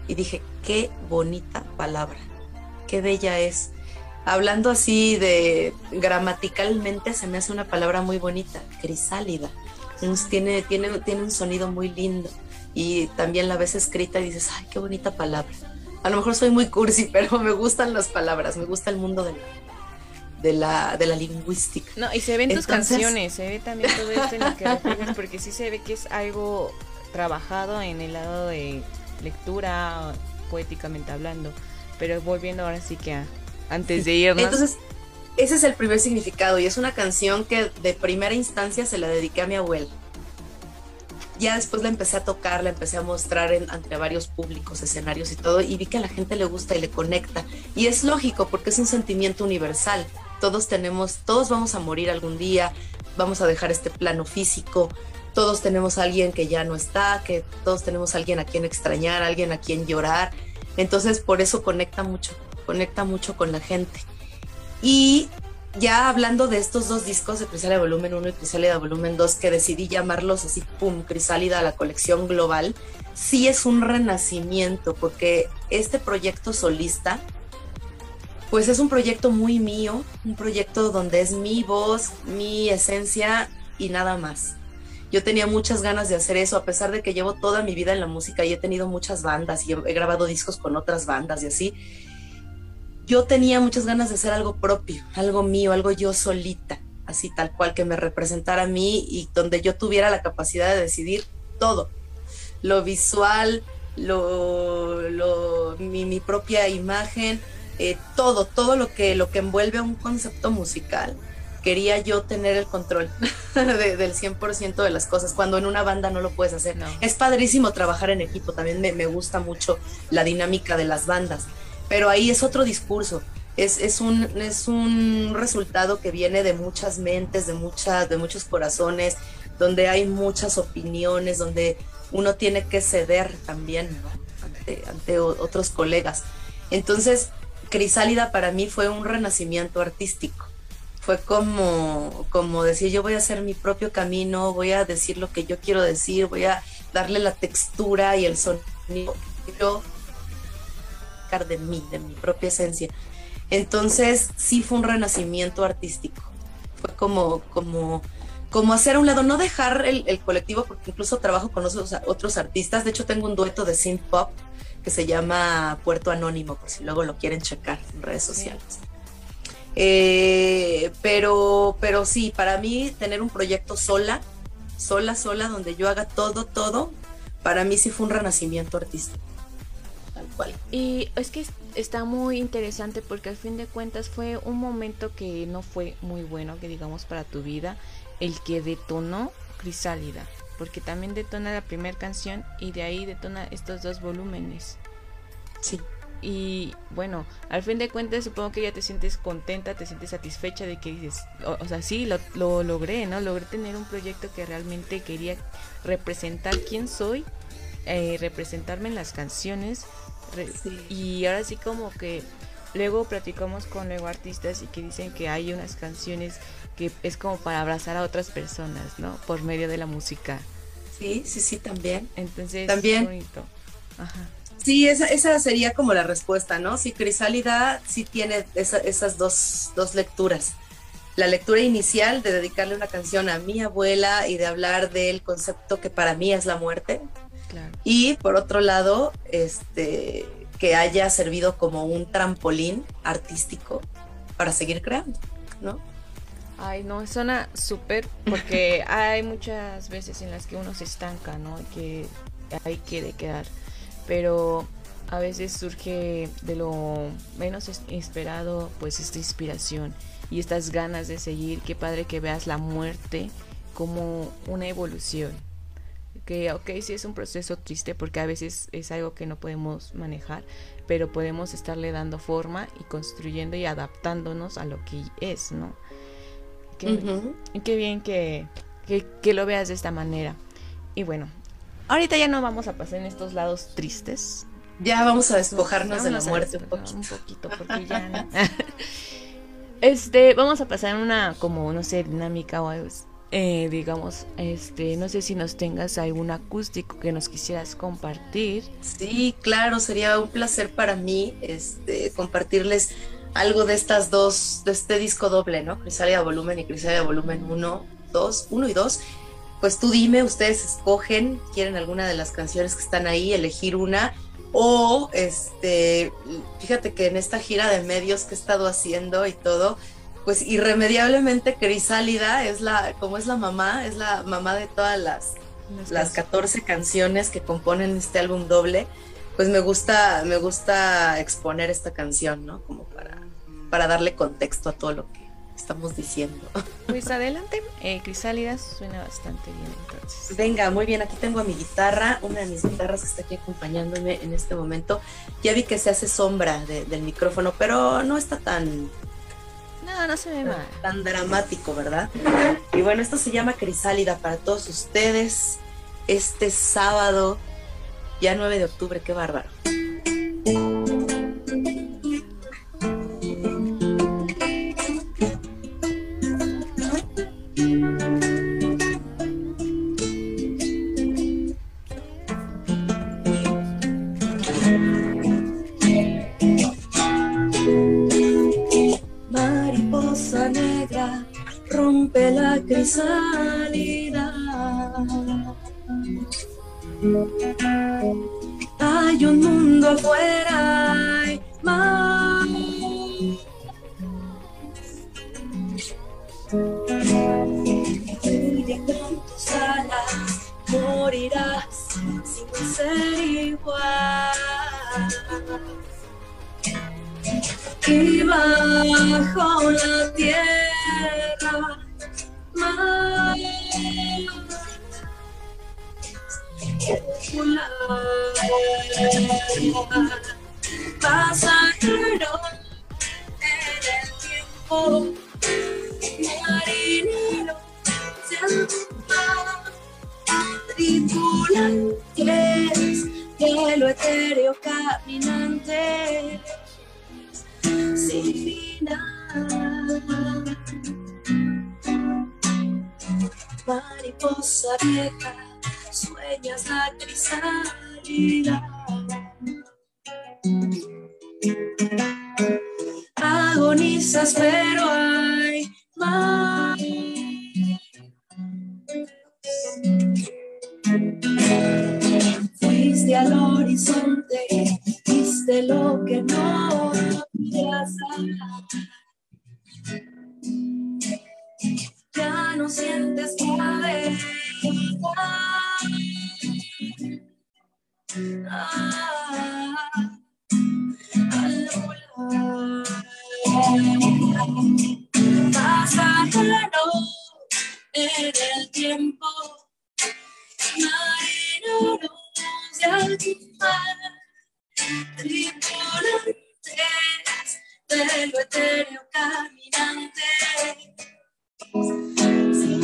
Y dije, qué bonita palabra, qué bella es hablando así de gramaticalmente se me hace una palabra muy bonita, crisálida. Tiene, tiene, tiene un sonido muy lindo y también la ves escrita y dices, ay, qué bonita palabra. A lo mejor soy muy cursi, pero me gustan las palabras, me gusta el mundo de la, de la, de la lingüística. No, y se ven tus Entonces- canciones, se ve también todo esto en lo que reflejas, porque sí se ve que es algo trabajado en el lado de lectura poéticamente hablando. Pero volviendo ahora sí que a, antes de irnos. Entonces, ese es el primer significado y es una canción que de primera instancia se la dediqué a mi abuela. Ya después la empecé a tocar, la empecé a mostrar en, ante varios públicos, escenarios y todo, y vi que a la gente le gusta y le conecta. Y es lógico porque es un sentimiento universal. Todos tenemos, todos vamos a morir algún día, vamos a dejar este plano físico, todos tenemos a alguien que ya no está, que todos tenemos a alguien a quien extrañar, alguien a quien llorar. Entonces por eso conecta mucho, conecta mucho con la gente. Y ya hablando de estos dos discos de Crisálida Volumen 1 y Crisálida Volumen 2, que decidí llamarlos así, pum, Crisálida, la colección global, sí es un renacimiento, porque este proyecto solista, pues es un proyecto muy mío, un proyecto donde es mi voz, mi esencia y nada más. Yo tenía muchas ganas de hacer eso, a pesar de que llevo toda mi vida en la música y he tenido muchas bandas y he grabado discos con otras bandas y así yo tenía muchas ganas de hacer algo propio, algo mío, algo yo solita, así tal cual que me representara a mí y donde yo tuviera la capacidad de decidir todo, lo visual, lo, lo mi, mi, propia imagen, eh, todo, todo lo que, lo que envuelve a un concepto musical. Quería yo tener el control de, del 100% de las cosas, cuando en una banda no lo puedes hacer. No. Es padrísimo trabajar en equipo, también me, me gusta mucho la dinámica de las bandas pero ahí es otro discurso. Es, es, un, es un resultado que viene de muchas mentes, de, muchas, de muchos corazones, donde hay muchas opiniones, donde uno tiene que ceder también ante otros colegas. Entonces, Crisálida para mí fue un renacimiento artístico. Fue como, como decir, yo voy a hacer mi propio camino, voy a decir lo que yo quiero decir, voy a darle la textura y el sonido que yo de mí, de mi propia esencia. Entonces sí fue un renacimiento artístico. Fue como, como, como hacer a un lado, no dejar el, el colectivo, porque incluso trabajo con otros, otros artistas. De hecho, tengo un dueto de synth pop que se llama Puerto Anónimo, por si luego lo quieren checar en redes sociales. Sí. Eh, pero, pero sí, para mí tener un proyecto sola, sola, sola, donde yo haga todo, todo, para mí sí fue un renacimiento artístico. Cual. Y es que está muy interesante porque al fin de cuentas fue un momento que no fue muy bueno, que digamos, para tu vida, el que detonó Crisálida, porque también detona la primera canción y de ahí detona estos dos volúmenes. Sí. Y bueno, al fin de cuentas supongo que ya te sientes contenta, te sientes satisfecha de que dices, o, o sea, sí, lo, lo logré, ¿no? Logré tener un proyecto que realmente quería representar quién soy, eh, representarme en las canciones, Sí. Y ahora sí como que luego platicamos con luego artistas y que dicen que hay unas canciones que es como para abrazar a otras personas, ¿no? Por medio de la música. Sí, sí, sí, también. Entonces, también. bonito. Ajá. Sí, esa, esa sería como la respuesta, ¿no? Sí, Crisálida sí tiene esa, esas dos, dos lecturas. La lectura inicial de dedicarle una canción a mi abuela y de hablar del concepto que para mí es la muerte, Claro. Y por otro lado, este, que haya servido como un trampolín artístico para seguir creando, ¿no? Ay, no, suena súper porque hay muchas veces en las que uno se estanca, ¿no? Que ahí quiere quedar. Pero a veces surge de lo menos esperado, pues esta inspiración y estas ganas de seguir. Qué padre que veas la muerte como una evolución que ok, sí es un proceso triste porque a veces es algo que no podemos manejar, pero podemos estarle dando forma y construyendo y adaptándonos a lo que es, ¿no? Qué, uh -huh. qué bien que, que, que, lo veas de esta manera. Y bueno, ahorita ya no vamos a pasar en estos lados tristes. Ya vamos a despojarnos vamos de la muerte un poquito. un poquito, porque ya no. este, vamos a pasar una como, no sé, dinámica o eh, digamos, este, no sé si nos tengas algún acústico que nos quisieras compartir. Sí, claro, sería un placer para mí este, compartirles algo de estas dos, de este disco doble, ¿no? Crisalia Volumen y Crisalia Volumen 1, 2, 1 y 2. Pues tú dime, ustedes escogen, quieren alguna de las canciones que están ahí, elegir una. O, este, fíjate que en esta gira de medios que he estado haciendo y todo, pues irremediablemente Crisálida es la, como es la mamá, es la mamá de todas las, las 14 canciones que componen este álbum doble, pues me gusta, me gusta exponer esta canción, ¿no? Como para, para darle contexto a todo lo que estamos diciendo. Pues adelante, eh, Crisálida suena bastante bien entonces. Venga, muy bien, aquí tengo a mi guitarra, una de mis guitarras que está aquí acompañándome en este momento. Ya vi que se hace sombra de- del micrófono, pero no está tan, No, no se ve tan dramático, ¿verdad? Y bueno, esto se llama Crisálida para todos ustedes este sábado, ya 9 de octubre, qué bárbaro. La crisálida. Hay un mundo afuera hay más. Y con tus alas morirás sin ser igual. Y bajo la tierra pasajero en el tiempo marinero tripulantes de etéreo caminante sin final. Mariposa vieja, sueñas la crisálida. Agonizas, pero hay más. Fuiste al horizonte, viste lo que no podías dar. Ya no sientes cabeza. Ah, al volar. Pasajero en el tiempo marineros de alta mar, tripulantes de lo etéreo caminante. Sin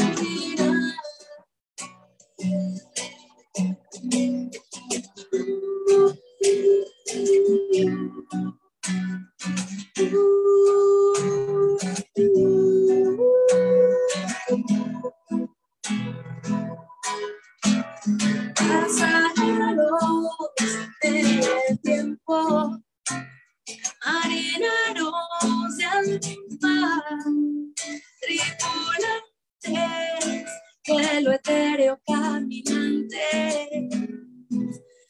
de lo etéreo caminante,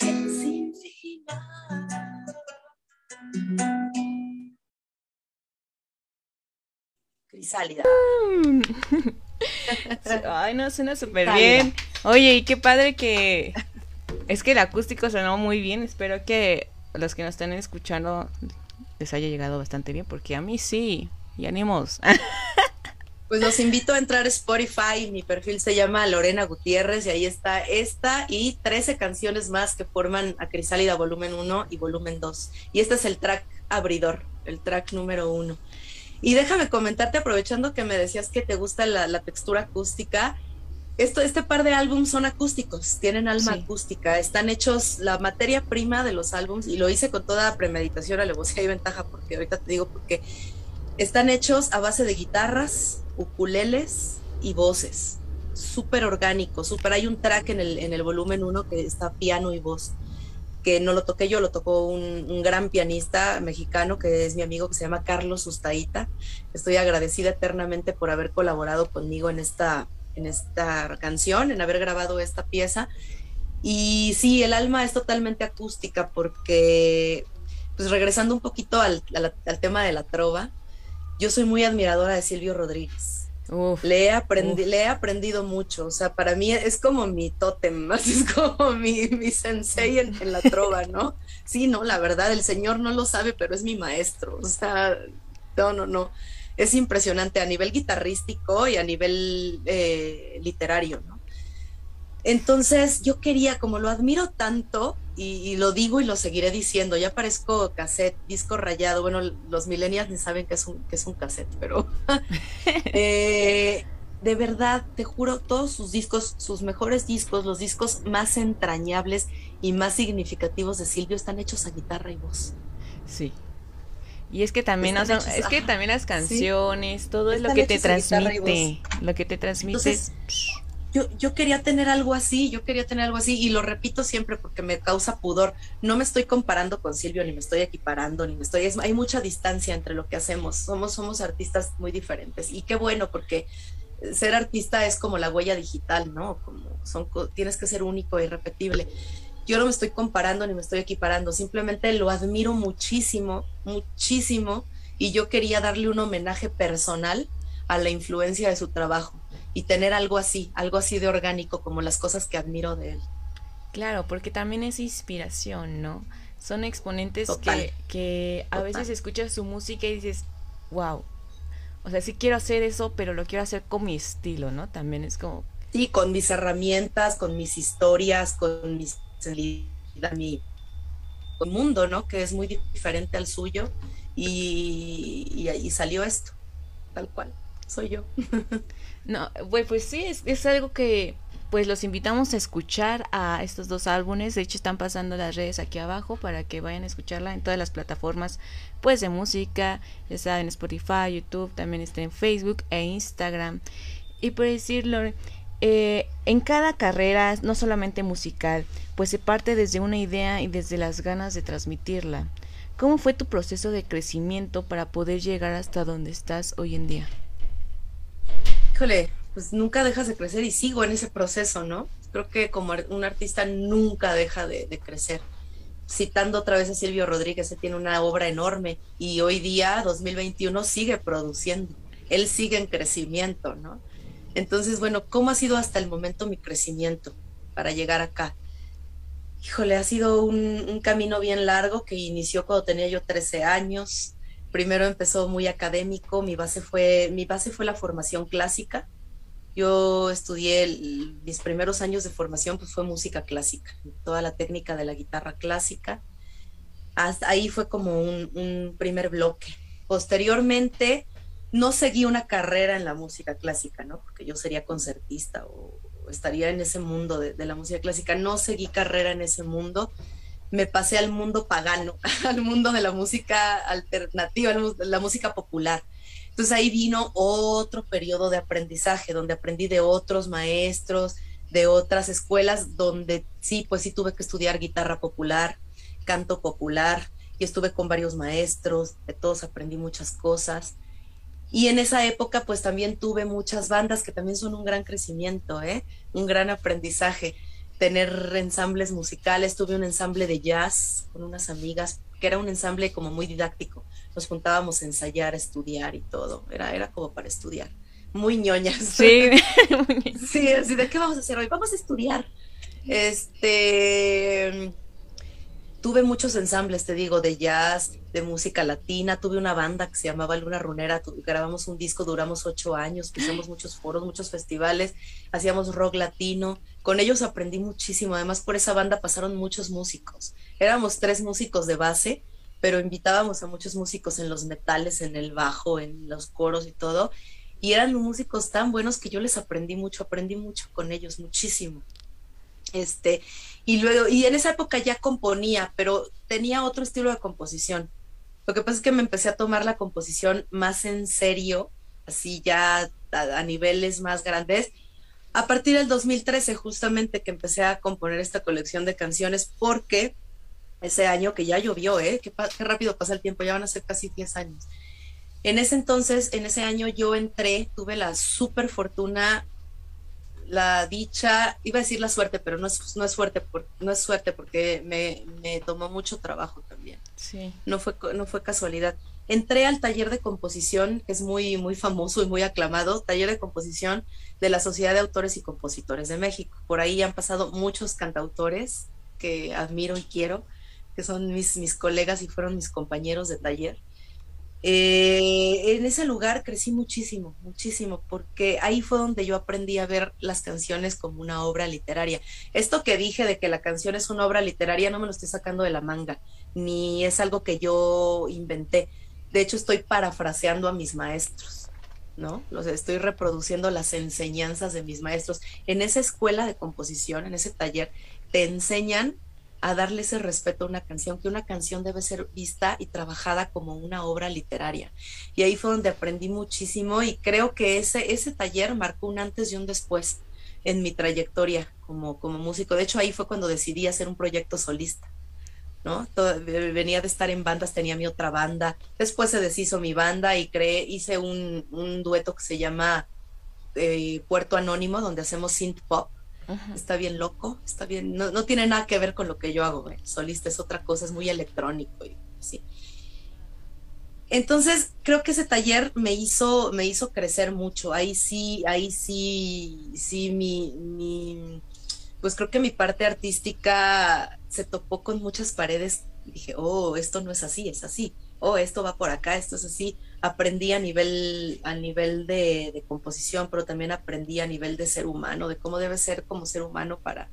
sin final. Crisálida. Ay, no, suena súper bien. Oye, y qué padre que... Es que el acústico sonó muy bien. Espero que los que nos están escuchando les haya llegado bastante bien, porque a mí sí. Y ánimos. Pues los invito a entrar a Spotify, mi perfil se llama Lorena Gutiérrez y ahí está esta y 13 canciones más que forman a Crisálida volumen 1 y volumen 2. Y este es el track abridor, el track número 1. Y déjame comentarte, aprovechando que me decías que te gusta la, la textura acústica, esto, este par de álbums son acústicos, tienen alma Sí. acústica, están hechos, la materia prima de los álbums, y lo hice con toda premeditación, alevosía y ventaja, porque ahorita te digo porque están hechos a base de guitarras, ukuleles y voces. Súper orgánico, súper. Hay un track en el, en el volumen 1 que está piano y voz, que no lo toqué yo, lo tocó un, un gran pianista mexicano que es mi amigo que se llama Carlos Ustaita. Estoy agradecida eternamente por haber colaborado conmigo en esta, en esta canción, en haber grabado esta pieza. Y sí, el alma es totalmente acústica porque, pues regresando un poquito al, a la- al tema de la trova, yo soy muy admiradora de Silvio Rodríguez. Uf, Le he, aprendi- Uf. le he aprendido mucho, o sea, para mí es como mi tótem, así es como mi, mi sensei en, en la trova, ¿no? Sí, no, la verdad, el señor no lo sabe, pero es mi maestro, o sea, no, no, no, es impresionante a nivel guitarrístico y a nivel eh, literario, ¿no? Entonces yo quería, como lo admiro tanto, y, y lo digo y lo seguiré diciendo, ya parezco cassette, disco rayado, bueno, los millennials ni saben que es un, que es un cassette, pero eh, de verdad, te juro, todos sus discos, sus mejores discos, los discos más entrañables y más significativos de Silvio están hechos a guitarra y voz. sí. Y es que también, Están o sea, hechos- es que también las canciones, todo es lo que te a guitarra y transmite, lo que te transmite. Yo, quería tener algo así, yo quería tener algo así, y lo repito siempre porque me causa pudor. No me estoy comparando con Silvio, ni me estoy equiparando, ni me estoy. es- hay mucha distancia entre lo que hacemos. Somos, somos artistas muy diferentes. Y qué bueno, porque ser artista es como la huella digital, ¿no? Como son, tienes que ser único e irrepetible. Yo no me estoy comparando ni me estoy equiparando, simplemente lo admiro muchísimo, muchísimo, y yo quería darle un homenaje personal a la influencia de su trabajo y tener algo así, algo así de orgánico, como las cosas que admiro de él. Claro, porque también es inspiración, ¿no? Son exponentes Total. que, que a Total. veces escuchas su música y dices, wow. O sea, sí quiero hacer eso, pero lo quiero hacer con mi estilo, ¿no? También es como, Sí, con mis herramientas, con mis historias, con mis mi mi mundo, ¿no? Que es muy diferente al suyo y, y ahí salió esto, tal cual, soy yo. No, pues, pues sí, es, es algo que pues los invitamos a escuchar a estos dos álbumes. De hecho, están pasando las redes aquí abajo para que vayan a escucharla en todas las plataformas pues de música, ya saben, Spotify, YouTube, también está en Facebook e Instagram. Y por decirlo, eh, en cada carrera, no solamente musical, pues se parte desde una idea y desde las ganas de transmitirla. ¿Cómo fue tu proceso de crecimiento para poder llegar hasta donde estás hoy en día? Híjole, pues nunca dejas de crecer y sigo en ese proceso, ¿no? Creo que como un artista nunca deja de, crecer. Citando otra vez a Silvio Rodríguez, él tiene una obra enorme y hoy día, 2021, sigue produciendo. Él sigue en crecimiento, ¿no? Entonces, bueno, ¿cómo ha sido hasta el momento mi crecimiento para llegar acá? Híjole, ha sido un camino bien largo que inició cuando tenía yo 13 años. Primero empezó muy académico, mi base fue, mi base fue la formación clásica. Yo estudié mis primeros años de formación, pues fue música clásica, toda la técnica de la guitarra clásica. Hasta ahí fue como un, primer bloque. Posteriormente, no seguí una carrera en la música clásica, ¿no? Porque yo sería concertista o, estaría en ese mundo de la música clásica. No seguí carrera en ese mundo. Me pasé al mundo pagano, al mundo de la música alternativa, la música popular. Entonces ahí vino otro periodo de aprendizaje, donde aprendí de otros maestros, de otras escuelas, donde sí, pues sí tuve que estudiar guitarra popular, canto popular, y estuve con varios maestros, de todos aprendí muchas cosas. Y en esa época, pues también tuve muchas bandas que también son un gran crecimiento, ¿eh? un gran aprendizaje. Tener ensambles musicales, tuve un ensamble de jazz con unas amigas, que era un ensamble como muy didáctico. Nos juntábamos a ensayar, a estudiar y todo. Era, era como para estudiar. Muy ñoñas. Sí, Sí, así de qué vamos a hacer hoy. Vamos a estudiar. Este tuve muchos ensambles, te digo, de jazz, de música latina. Tuve una banda que se llamaba Luna Runera. grabamos un disco, duramos ocho años, pisamos muchos foros, muchos festivales, hacíamos rock latino. Con ellos aprendí muchísimo. Además, por esa banda pasaron muchos músicos. Éramos tres músicos de base, pero invitábamos a muchos músicos en los metales, en el bajo, en los coros y todo. Y eran músicos tan buenos que yo les aprendí mucho, aprendí mucho con ellos, muchísimo. Este, y luego, y en esa época ya componía, pero tenía otro estilo de composición. Lo que pasa es que me empecé a tomar la composición más en serio, así ya a, niveles más grandes, a partir del 2013, justamente que empecé a componer esta colección de canciones, porque ese año que ya llovió, ¿eh? Qué, rápido pasa el tiempo, ya van a ser casi 10 años. En ese entonces, en ese año yo entré, tuve la super fortuna, la dicha, iba a decir la suerte, pero no es, no es, suerte, por- no es suerte porque me, tomó mucho trabajo no fue, no fue casualidad. entré al taller de composición, que es muy, muy famoso y muy aclamado, taller de composición de la Sociedad de Autores y Compositores de México. Por ahí han pasado muchos cantautores que admiro y quiero, que son mis, mis colegas y fueron mis compañeros de taller. Eh, en ese lugar crecí muchísimo, muchísimo, porque ahí fue donde yo aprendí a ver las canciones como una obra literaria. Esto que dije de que la canción es una obra literaria no me lo estoy sacando de la manga, ni es algo que yo inventé. De hecho, estoy parafraseando a mis maestros, ¿no? Los estoy reproduciendo las enseñanzas de mis maestros. En esa escuela de composición, en ese taller, te enseñan a darle ese respeto a una canción, que una canción debe ser vista y trabajada como una obra literaria. Y ahí fue donde aprendí muchísimo y creo que ese, ese taller marcó un antes y un después en mi trayectoria como, como músico. De hecho, ahí fue cuando decidí hacer un proyecto solista. ¿No? Todo, venía de estar en bandas, tenía mi otra banda. Después se deshizo mi banda y creé, hice un, un dueto que se llama eh, Puerto Anónimo, donde hacemos synth pop Está bien loco, está bien, no, no, tiene nada que ver con lo que yo hago, ¿eh? solista es otra cosa, es muy electrónico y así. Entonces, creo que ese taller me hizo, me hizo crecer mucho. Ahí sí, ahí sí, sí, mi, mi, pues creo que mi parte artística se topó con muchas paredes. Dije, oh, esto no es así, es así. Oh, esto va por acá, esto es así aprendí a nivel, a nivel de, composición, pero también aprendí a nivel de ser humano, de cómo debe ser como ser humano para,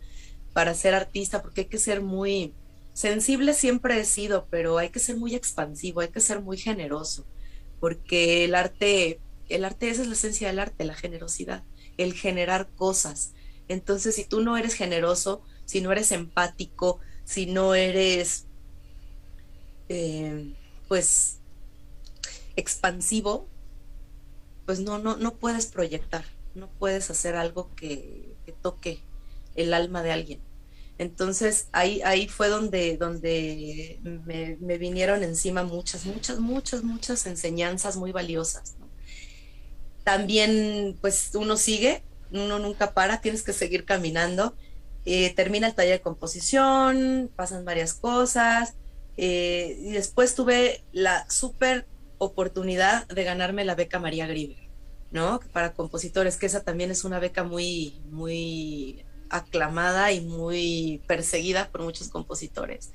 para ser artista, porque hay que ser muy sensible, siempre he sido, pero hay que ser muy expansivo, hay que ser muy generoso, porque el arte, el arte, esa es la esencia del arte, la generosidad, el generar cosas. Entonces, si tú no eres generoso, si no eres empático, si no eres, eh, pues, expansivo, pues no, no, no puedes proyectar, no puedes hacer algo que, que toque el alma de alguien. Entonces ahí, ahí fue donde, donde me, vinieron encima muchas, muchas, muchas, muchas enseñanzas muy valiosas. También pues uno sigue, uno nunca para, tienes que seguir caminando. Eh, termina el taller de composición, pasan varias cosas. Eh, y después tuve la súper oportunidad de ganarme la beca María Griver, ¿no? Para compositores, que esa también es una beca muy, muy aclamada y muy perseguida por muchos compositores.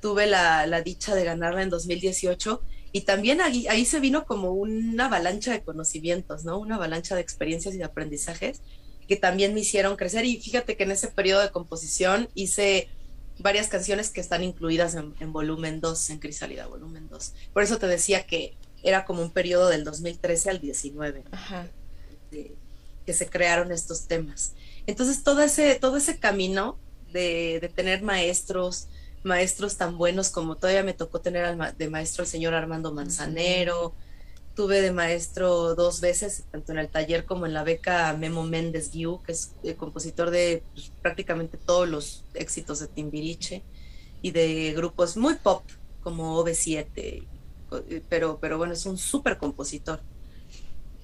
Tuve la, la dicha de ganarla en 2018 y también ahí, ahí, se vino como una avalancha de conocimientos, ¿no? Una avalancha de experiencias y de aprendizajes que también me hicieron crecer. Y fíjate que en ese periodo de composición hice varias canciones que están incluidas en, en volumen 2, en Crisálida, volumen 2. Por eso te decía que era como un periodo del 2013 al 19, Ajá. De, que se crearon estos temas. Entonces todo ese, todo ese camino de, de, tener maestros, maestros tan buenos como todavía me tocó tener al, de maestro el señor Armando Manzanero, tuve de maestro dos veces, tanto en el taller como en la beca Memo Méndez Guiú, que es el compositor de pues, prácticamente todos los éxitos de Timbiriche y de grupos muy pop como OV7 pero, pero bueno, es un súper compositor.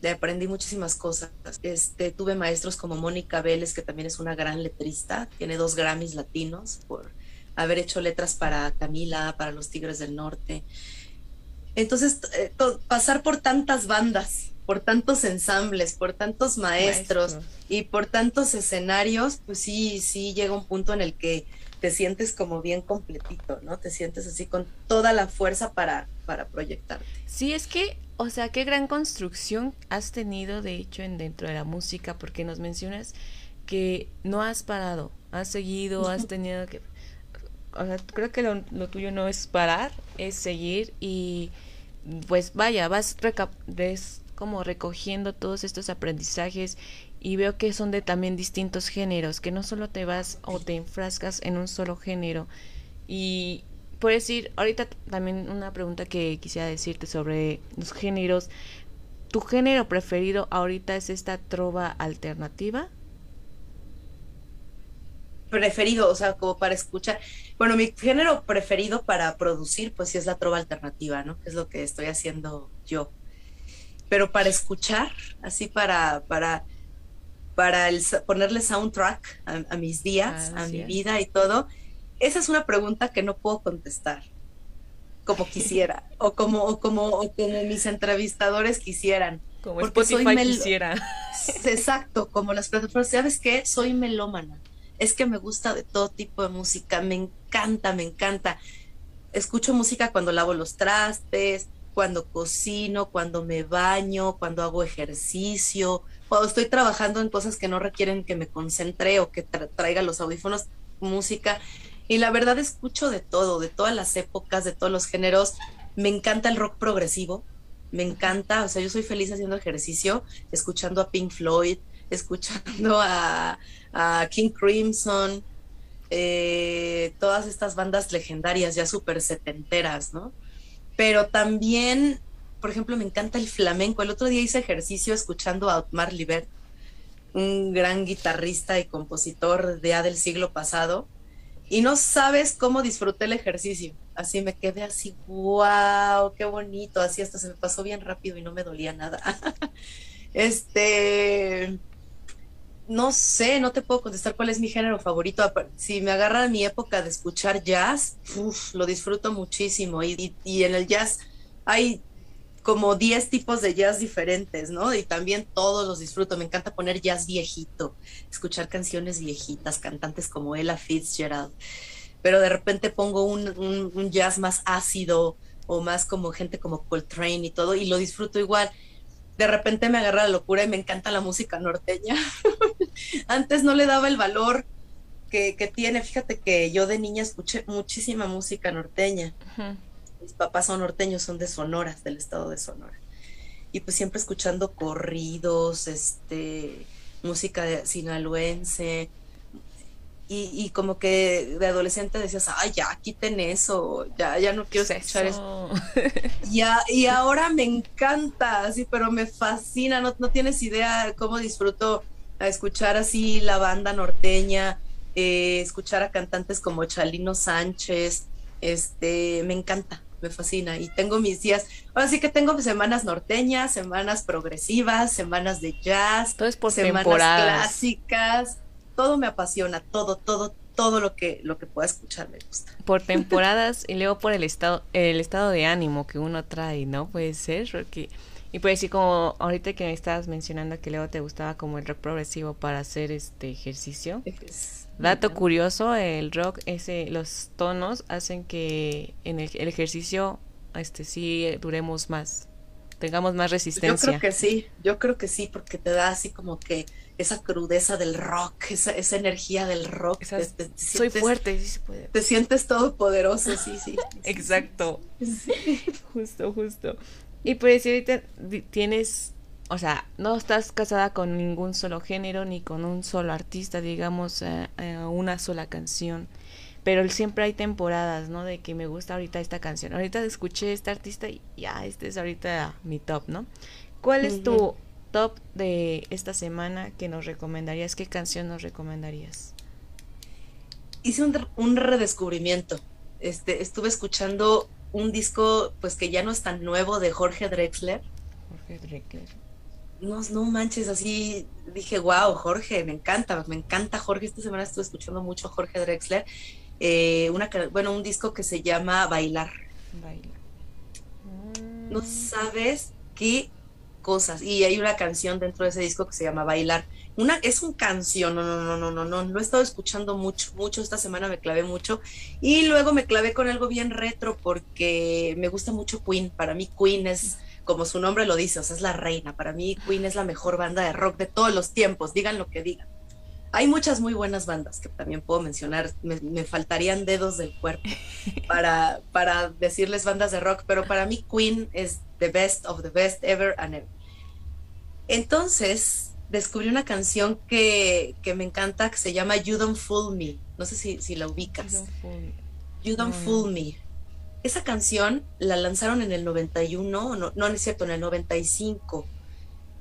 Le aprendí muchísimas cosas. Este, tuve maestros como Mónica Vélez, que también es una gran letrista, tiene dos Grammys latinos por haber hecho letras para Camila, para los Tigres del Norte. Entonces, eh, pasar por tantas bandas, por tantos ensambles, por tantos maestros Maestro. y por tantos escenarios, pues sí, sí llega un punto en el que te sientes como bien completito, ¿no? Te sientes así con toda la fuerza para, para proyectarte. Sí, es que, o sea, qué gran construcción has tenido, de hecho, en dentro de la música, porque nos mencionas que no has parado, has seguido, has tenido que... O sea, creo que lo, lo tuyo no es parar, es seguir y pues vaya, vas como recogiendo todos estos aprendizajes y veo que son de también distintos géneros, que no solo te vas o te enfrascas en un solo género. Y por decir, ahorita también una pregunta que quisiera decirte sobre los géneros. ¿Tu género preferido ahorita es esta trova alternativa? Preferido, o sea, como para escuchar. Bueno, mi género preferido para producir, pues sí es la trova alternativa, ¿no? Es lo que estoy haciendo yo. Pero para escuchar, así para, para, para el, ponerle soundtrack a, a mis días, ah, a mi vida y todo, esa es una pregunta que no puedo contestar. como quisiera, o como, o como, o como mis entrevistadores quisieran. Como soy Spotify mel- quisiera. Exacto, como las plataformas. ¿Sabes qué? Soy melómana. Es que me gusta de todo tipo de música. Me encanta, me encanta. Escucho música cuando lavo los trastes, cuando cocino, cuando me baño, cuando hago ejercicio, cuando estoy trabajando en cosas que no requieren que me concentre o que tra- traiga los audífonos, música. Y la verdad escucho de todo, de todas las épocas, de todos los géneros. Me encanta el rock progresivo. Me encanta, o sea, yo soy feliz haciendo ejercicio, escuchando a Pink Floyd, escuchando a, a King Crimson, eh, todas estas bandas legendarias ya súper setenteras, ¿no? Pero también, por ejemplo, me encanta el flamenco. El otro día hice ejercicio escuchando a Otmar Libert, un gran guitarrista y compositor de ya del siglo pasado. Y no sabes cómo disfruté el ejercicio. Así me quedé así, wow, qué bonito. Así hasta se me pasó bien rápido y no me dolía nada. este, no sé, no te puedo contestar cuál es mi género favorito. Si me agarra mi época de escuchar jazz, lo disfruto muchísimo. Y, y- y en el jazz hay como 10 tipos de jazz diferentes, ¿no? Y también todos los disfruto. Me encanta poner jazz viejito, escuchar canciones viejitas, cantantes como Ella Fitzgerald. Pero de repente pongo un, un- un jazz más ácido o más como gente como Coltrane y todo, y lo disfruto igual. De repente me agarra la locura y me encanta la música norteña. Antes no le daba el valor que, que tiene. Fíjate que yo de niña escuché muchísima música norteña mis papás son norteños, son de Sonora, del estado de Sonora. Y pues siempre escuchando corridos, este, música de sinaloense. Y, y como que de adolescente decías, ay, ya, quiten eso, ya, ya no quiero ¿Qué es escuchar eso. eso? Y, a- y ahora me encanta, así, pero me fascina, no, no tienes idea cómo disfruto a escuchar así la banda norteña, eh, escuchar a cantantes como Chalino Sánchez, este, me encanta, me fascina. Y tengo mis días, ahora sí que tengo semanas norteñas, semanas progresivas, semanas de jazz, Todo es por semanas temporadas. clásicas, todo me apasiona, todo, todo, todo lo que, lo que pueda escuchar me gusta. por temporadas y luego por el estado el estado de ánimo que uno trae, ¿no? Puede ser, porque y pues sí como ahorita que me estabas mencionando que luego te gustaba como el rock progresivo para hacer este ejercicio. Es- Dato curioso, el rock ese los tonos hacen que en el, el ejercicio este sí eh, duremos más, tengamos más Yo resistencia. creo que sí, yo creo que sí, porque te da así como que esa crudeza del rock, esa, esa energía del rock. Esas- te- te soy sientes- fuerte, sí se puede. Te sientes todopoderoso, sí, sí. Exacto. Sí. Justo, justo. Y pues si ahorita tienes, o sea, no estás casada con ningún solo género ni con un solo artista, digamos, eh, eh, una sola canción. Pero siempre hay temporadas, ¿no? De que me gusta ahorita esta canción. Ahorita escuché esta artista y ya, este es ahorita mi top, ¿no? ¿Cuál es tu. Top de esta semana que nos recomendarías? ¿Qué canción nos recomendarías? Hice un, un redescubrimiento. Este, estuve escuchando un disco, pues que ya no es tan nuevo, de Jorge Drexler. Jorge Drexler. No, no manches, así dije, wow, Jorge, me encanta, me encanta Jorge. Esta semana estuve escuchando mucho a Jorge Drexler. Eh, una, bueno, un disco que se llama Bailar. Baila. No Mm, sabes qué cosas. Y hay una canción dentro de ese disco que se llama Bailar. Una, es un canción, no, no, no, no, no, no. Lo he estado escuchando mucho, mucho. Esta semana me clavé mucho. Y luego me clavé con algo bien retro porque me gusta mucho Queen. Para mí Queen es, como su nombre lo dice, o sea, es la reina. Para mí Queen es la mejor banda de rock de todos los tiempos, digan lo que digan. Hay muchas muy buenas bandas que también puedo mencionar. Me, me faltarían dedos del cuerpo para, para decirles bandas de rock, pero para mí Queen es the best of the best ever and ever. Entonces descubrí una canción que, que me encanta que se llama You Don't Fool Me. No sé si, si la ubicas. Don't Fool- You Don't No. Fool Me. Esa canción la lanzaron en el 91, no, no, no es cierto, en el 95.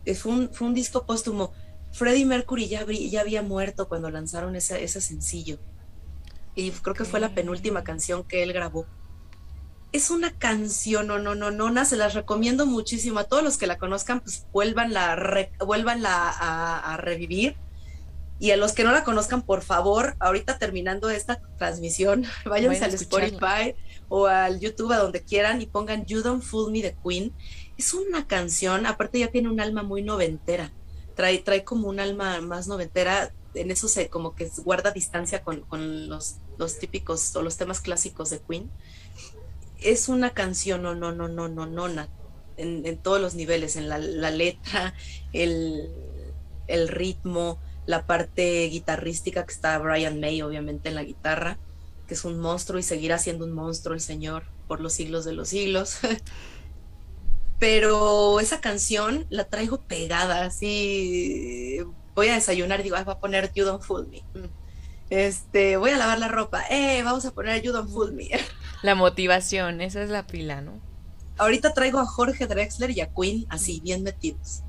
Eh, Fue un, fue un disco póstumo. Freddie Mercury ya, ya había muerto cuando lanzaron ese, ese sencillo. Y creo que fue la penúltima canción que él grabó. Es una canción, no, no, no, no, se las recomiendo muchísimo. A todos los que la conozcan, pues vuélvanla, a re- vuélvanla a, a revivir Y a los que no la conozcan, por favor, ahorita terminando esta transmisión, váyanse al. Spotify o al YouTube, a donde quieran, y pongan You Don't Fool Me de Queen. Es una canción, aparte ya tiene un alma muy noventera. Trae, trae como un alma más noventera. En eso se como que guarda distancia con, con los, los típicos o los temas clásicos de Queen. Es una canción, no, no, no, no, no, no, en, en todos los niveles, en la, letra, el, el ritmo, la parte guitarrística que está Brian May, obviamente, en la guitarra, que es un monstruo y seguirá siendo un monstruo el señor por los siglos de los siglos. Pero esa canción la traigo pegada, así voy a desayunar y digo, "Ay, voy a poner You Don't Fool Me. Este, voy a lavar la ropa, eh, vamos a poner Don't Fool Me. La motivación, esa es la pila, ¿no? Ahorita traigo a Jorge Drexler y a Queen así, bien metidos.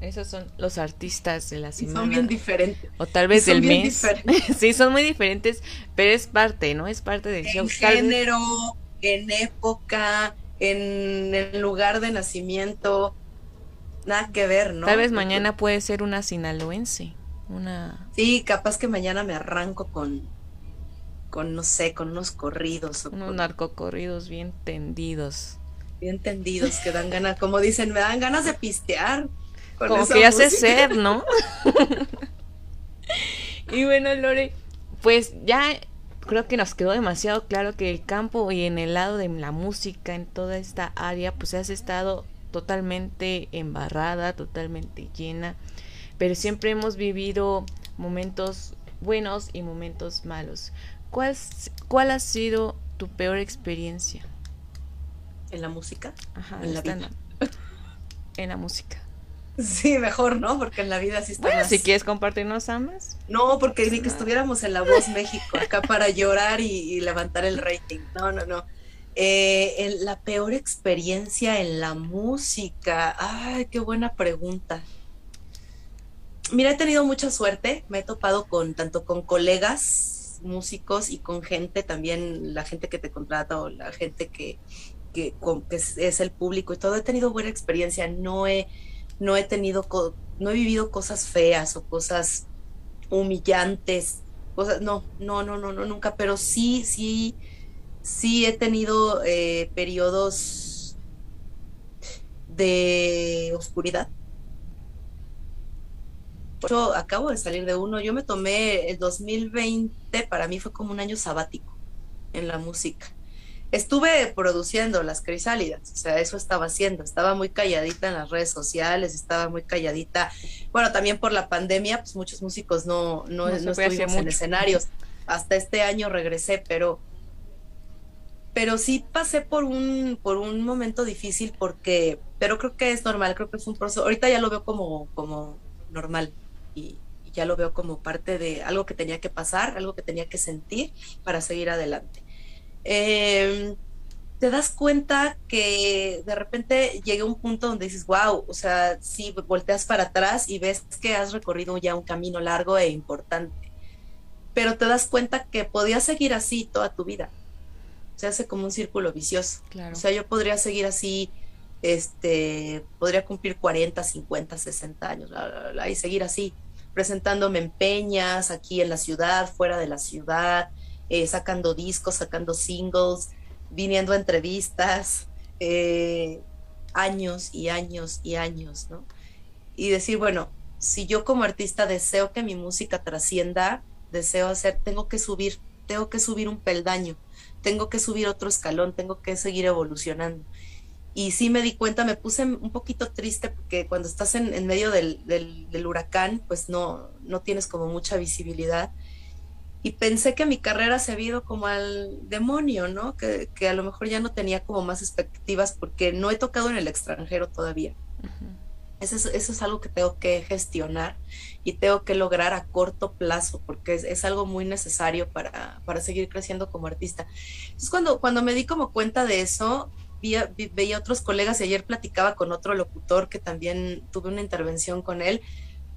Esos son los artistas de la semana. son bien diferentes. o tal vez del mes. diferentes. sí, son muy diferentes, pero es parte, ¿no? Es parte del show. En vez- género, en época, en el lugar de nacimiento, nada que ver, ¿no? Tal vez mañana puede ser una sinaloense, una Sí, capaz que mañana me arranco con, con no sé, con unos corridos o unos con- narcocorridos bien tendidos. bien tendidos que dan ganas, como dicen, me dan ganas de pistear. con Como que música. ser, ¿no? y bueno, Lore, pues ya creo que nos quedó demasiado claro que el campo y en el lado de la música, en toda esta área, pues has estado totalmente embarrada, totalmente llena, pero siempre hemos vivido momentos buenos y momentos malos. ¿Cuál, cuál ha sido tu peor experiencia? En la música. Ajá, En la stand-up. en la música. Sí, mejor, ¿no? Porque en la vida sí está Bueno, más- si quieres compartirnos ambas. No, porque ni que estuviéramos en La Voz México, acá para llorar y, y levantar el rating. No, no, no. Eh, la peor experiencia en la música. Ay, qué buena pregunta. Mira, he tenido mucha suerte. Me he topado con tanto con colegas músicos y con gente también, la gente que te contrata o la gente que, que, con- que es, es el público y todo. He tenido buena experiencia. No he, no he tenido, no he vivido cosas feas o cosas humillantes, cosas, no, no, no, no, no, nunca, pero sí, sí, sí he tenido eh, periodos de oscuridad. Yo acabo de salir de uno, yo me tomé el 2020, para mí fue como un año sabático en la música. Estuve produciendo las crisálidas, o sea, eso estaba haciendo, estaba muy calladita en las redes sociales, estaba muy calladita. Bueno, también por la pandemia, pues muchos músicos no, no, No estuvimos en escenarios. Hasta este año regresé, pero, pero sí pasé por un, por un momento difícil porque, pero creo que es normal, creo que es un proceso. Ahorita ya lo veo como, como normal y, y ya lo veo como parte de algo que tenía que pasar, algo que tenía que sentir para seguir adelante. Eh, te das cuenta que de repente llega un punto donde dices, wow, o sea, sí, volteas para atrás y ves que has recorrido ya un camino largo e importante, pero te das cuenta que podías seguir así toda tu vida. Se hace como un círculo vicioso. Claro. O sea, yo podría seguir así, este, podría cumplir 40, 50, 60 años, bla, bla, bla, y seguir así, presentándome en peñas, aquí en la ciudad, fuera de la ciudad, eh, sacando discos, sacando singles, viniendo a entrevistas, eh, años y años y años, ¿no? Y decir, bueno, si yo como artista deseo que mi música trascienda, deseo hacer, tengo que subir, tengo que subir un peldaño, tengo que subir otro escalón, tengo que seguir evolucionando. Y sí me di cuenta, me puse un poquito triste porque cuando estás en, en medio del, del, del, huracán, pues no, no tienes como mucha visibilidad. Y pensé que mi carrera se había ido como al demonio, ¿no? Que, que a lo mejor ya no tenía como más expectativas porque no he tocado en el extranjero todavía. Uh -huh. Eso es, eso es, algo que tengo que gestionar y tengo que lograr a corto plazo porque es, es algo muy necesario para, para, seguir creciendo como artista. Entonces, cuando, cuando me di como cuenta de eso, vi, vi, veía otros colegas y ayer platicaba con otro locutor que también tuve una intervención con él.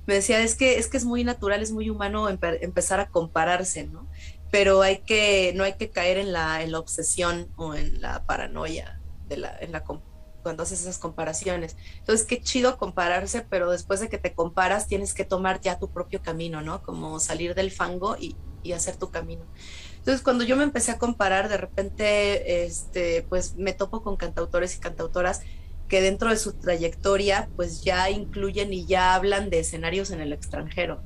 Me decía, es que es, que es muy natural, es muy humano empe empezar a compararse, ¿no? Pero hay que, no hay que caer en la, obsesión o en la paranoia de la, cuando haces esas comparaciones. Entonces, qué chido compararse, pero después de que te comparas tienes que tomar ya tu propio camino, ¿no? Como salir del fango y hacer tu camino. Entonces, cuando yo me empecé a comparar, de repente, este, pues me topo con cantautores y cantautoras que dentro de su trayectoria, pues ya incluyen y ya hablan de escenarios en el extranjero,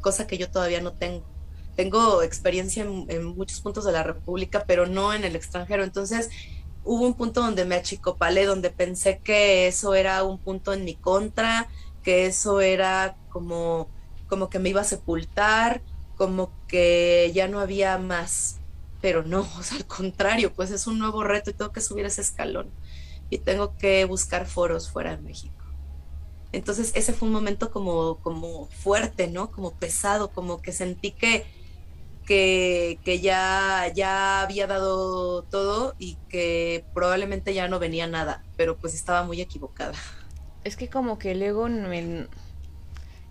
cosa que yo todavía no tengo. Tengo experiencia en, muchos puntos de la República, pero no en el extranjero. Entonces, hubo un punto donde me achicopalé, donde pensé que eso era un punto en mi contra, que eso era como, como que me iba a sepultar, como que ya no había más. Pero no, o sea, al contrario, pues es un nuevo reto y tengo que subir ese escalón y tengo que buscar foros fuera de México. Entonces ese fue un momento como, como fuerte, ¿no? Como pesado, como que sentí que, que, ya, ya había dado todo y que probablemente ya no venía nada, pero pues estaba muy equivocada. Es que como que luego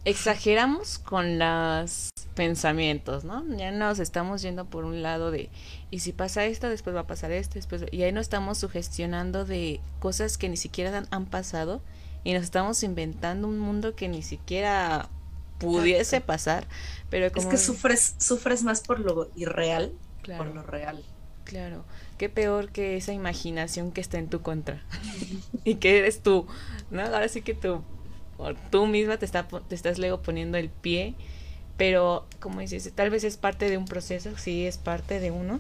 exageramos con los pensamientos, ¿no? Ya nos estamos yendo por un lado de, y si pasa esto, después va a pasar esto, después, y ahí nos estamos sugestionando de cosas que ni siquiera han, han pasado y nos estamos inventando un mundo que ni siquiera pudiese Exacto. pasar, pero como... Es que sufres, sufres más por lo irreal, Claro. por lo real. Claro, qué peor que esa imaginación que está en tu contra y que eres tú, ¿no? Ahora sí que tú, o tú misma te, está, te estás luego poniendo el pie, pero como dices, tal vez es parte de un proceso, sí, es parte de uno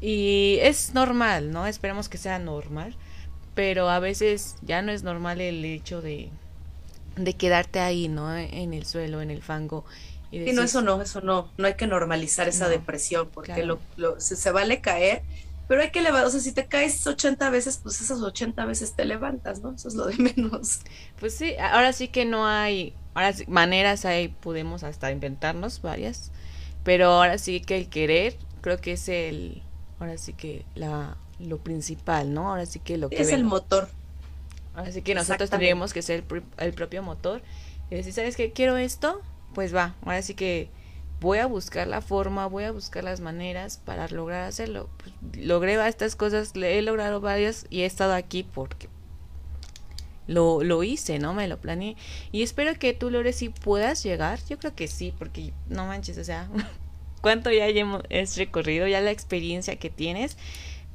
y es normal, ¿no? Esperemos que sea normal, pero a veces ya no es normal el hecho de, de quedarte ahí, ¿no? En el suelo, en el fango. Y Sí, no, eso no, eso no, no hay que normalizar esa No, depresión, porque claro. lo, lo- se, se vale caer, pero hay que levantar, o sea, si te caes 80 veces, pues esas 80 veces te levantas, ¿no? Eso es lo de menos. Pues sí, ahora sí que no hay, ahora sí, maneras ahí podemos hasta inventarnos varias, pero ahora sí que el querer creo que es el, ahora sí que la, lo principal, ¿no? Ahora sí que lo que Es el motor. ahora sí que nosotros tendríamos que ser el, el propio motor y decir, ¿sabes qué? Quiero esto, pues va, ahora sí que voy a buscar la forma, voy a buscar las maneras para lograr hacerlo. Pues, logré estas cosas, le he logrado varias y he estado aquí porque lo, lo hice, ¿no? Me lo planeé. Y espero que tú, Lore, sí puedas llegar. Yo creo que sí, porque no manches, o sea, cuánto ya hemos es recorrido, ya la experiencia que tienes.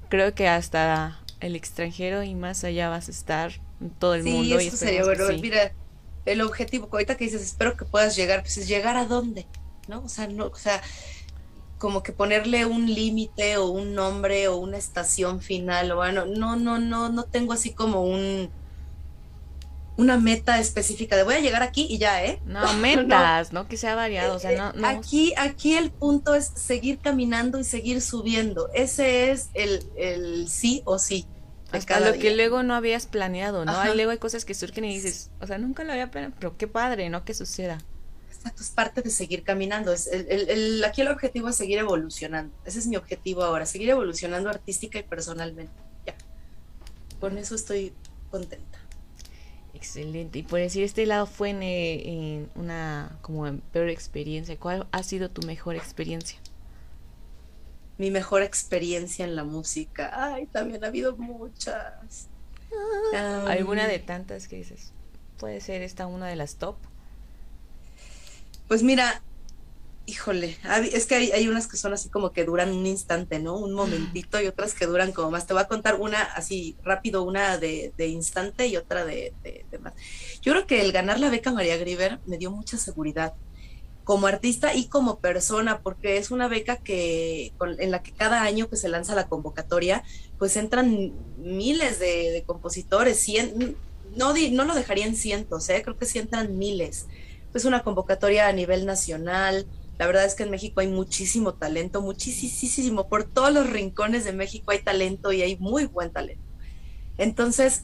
Creo que hasta el extranjero y más allá vas a estar en todo el Sí, mundo. y eso sería esperemos que bueno. sí. Mira, el objetivo, ahorita que dices, espero que puedas llegar, pues es llegar a dónde, ¿no? O sea, no, o sea, como que ponerle un límite o un nombre o una estación final, o bueno, no, no, no, no tengo así como un una meta específica de voy a llegar aquí y ya, ¿eh? No, metas, ¿no? Que sea variado, o sea, no, no. Aquí, aquí el punto es seguir caminando y seguir subiendo. Ese es el, el sí o sí. Hasta lo que luego no habías planeado, ¿no? Luego hay cosas que surgen y dices, o sea, nunca lo había planeado, pero qué padre, ¿no? Que suceda. Exacto, es parte de seguir caminando. Es el, el- el- aquí el objetivo es seguir evolucionando. Ese es mi objetivo ahora, seguir evolucionando artística y personalmente. Ya. Con eso estoy contenta. Excelente. Y por decir, este lado fue en, en una como en peor experiencia. ¿Cuál ha sido tu mejor experiencia? Mi mejor experiencia en la música. Ay, también ha habido muchas. ¿Alguna de tantas que dices? Puede ser esta una de las top. Pues mira, híjole, es que hay, unas que son así como que duran un instante, ¿no? Un momentito y otras que duran como más. Te voy a contar una así rápido, una de, de instante y otra de, de- más. Yo creo que el ganar la beca María Griver me dio mucha seguridad como artista y como persona, porque es una beca que en la que cada año que se lanza la convocatoria, pues entran miles de, compositores, cien, no, no lo dejaría en cientos, ¿eh? creo que sí entran miles. Es una convocatoria a nivel nacional. La verdad es que en México hay muchísimo talento, muchísimo. Por todos los rincones de México hay talento y hay muy buen talento. Entonces,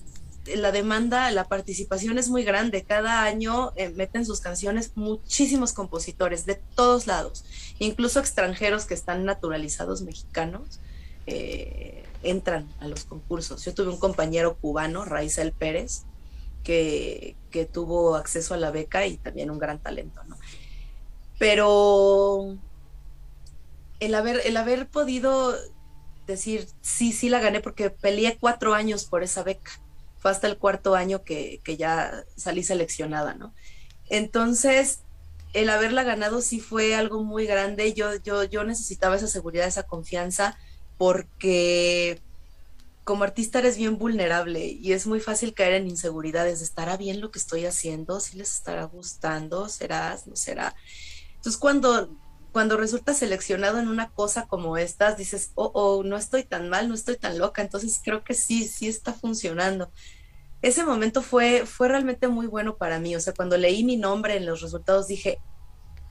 la demanda, la participación es muy grande. Cada año eh, meten sus canciones muchísimos compositores de todos lados, incluso extranjeros que están naturalizados mexicanos, eh, entran a los concursos. Yo tuve un compañero cubano, Raizel Pérez, que, tuvo acceso a la beca y también un gran talento, ¿no? Pero el haber, el haber podido decir, sí, sí la gané porque peleé cuatro años por esa beca. Fue hasta el cuarto año que, que ya salí seleccionada, ¿no? Entonces, el haberla ganado sí fue algo muy grande. Yo, yo, yo necesitaba esa seguridad, esa confianza, porque como artista eres bien vulnerable y es muy fácil caer en inseguridades. ¿Estará bien lo que estoy haciendo? ¿Sí les estará gustando? ¿Será? ¿No será? Entonces, cuando, cuando resultas seleccionado en una cosa como estas, dices, oh, oh, no estoy tan mal, no estoy tan loca. Entonces, creo que sí, sí está funcionando ese momento fue, fue realmente muy bueno para mí. O sea, cuando leí mi nombre en los resultados dije,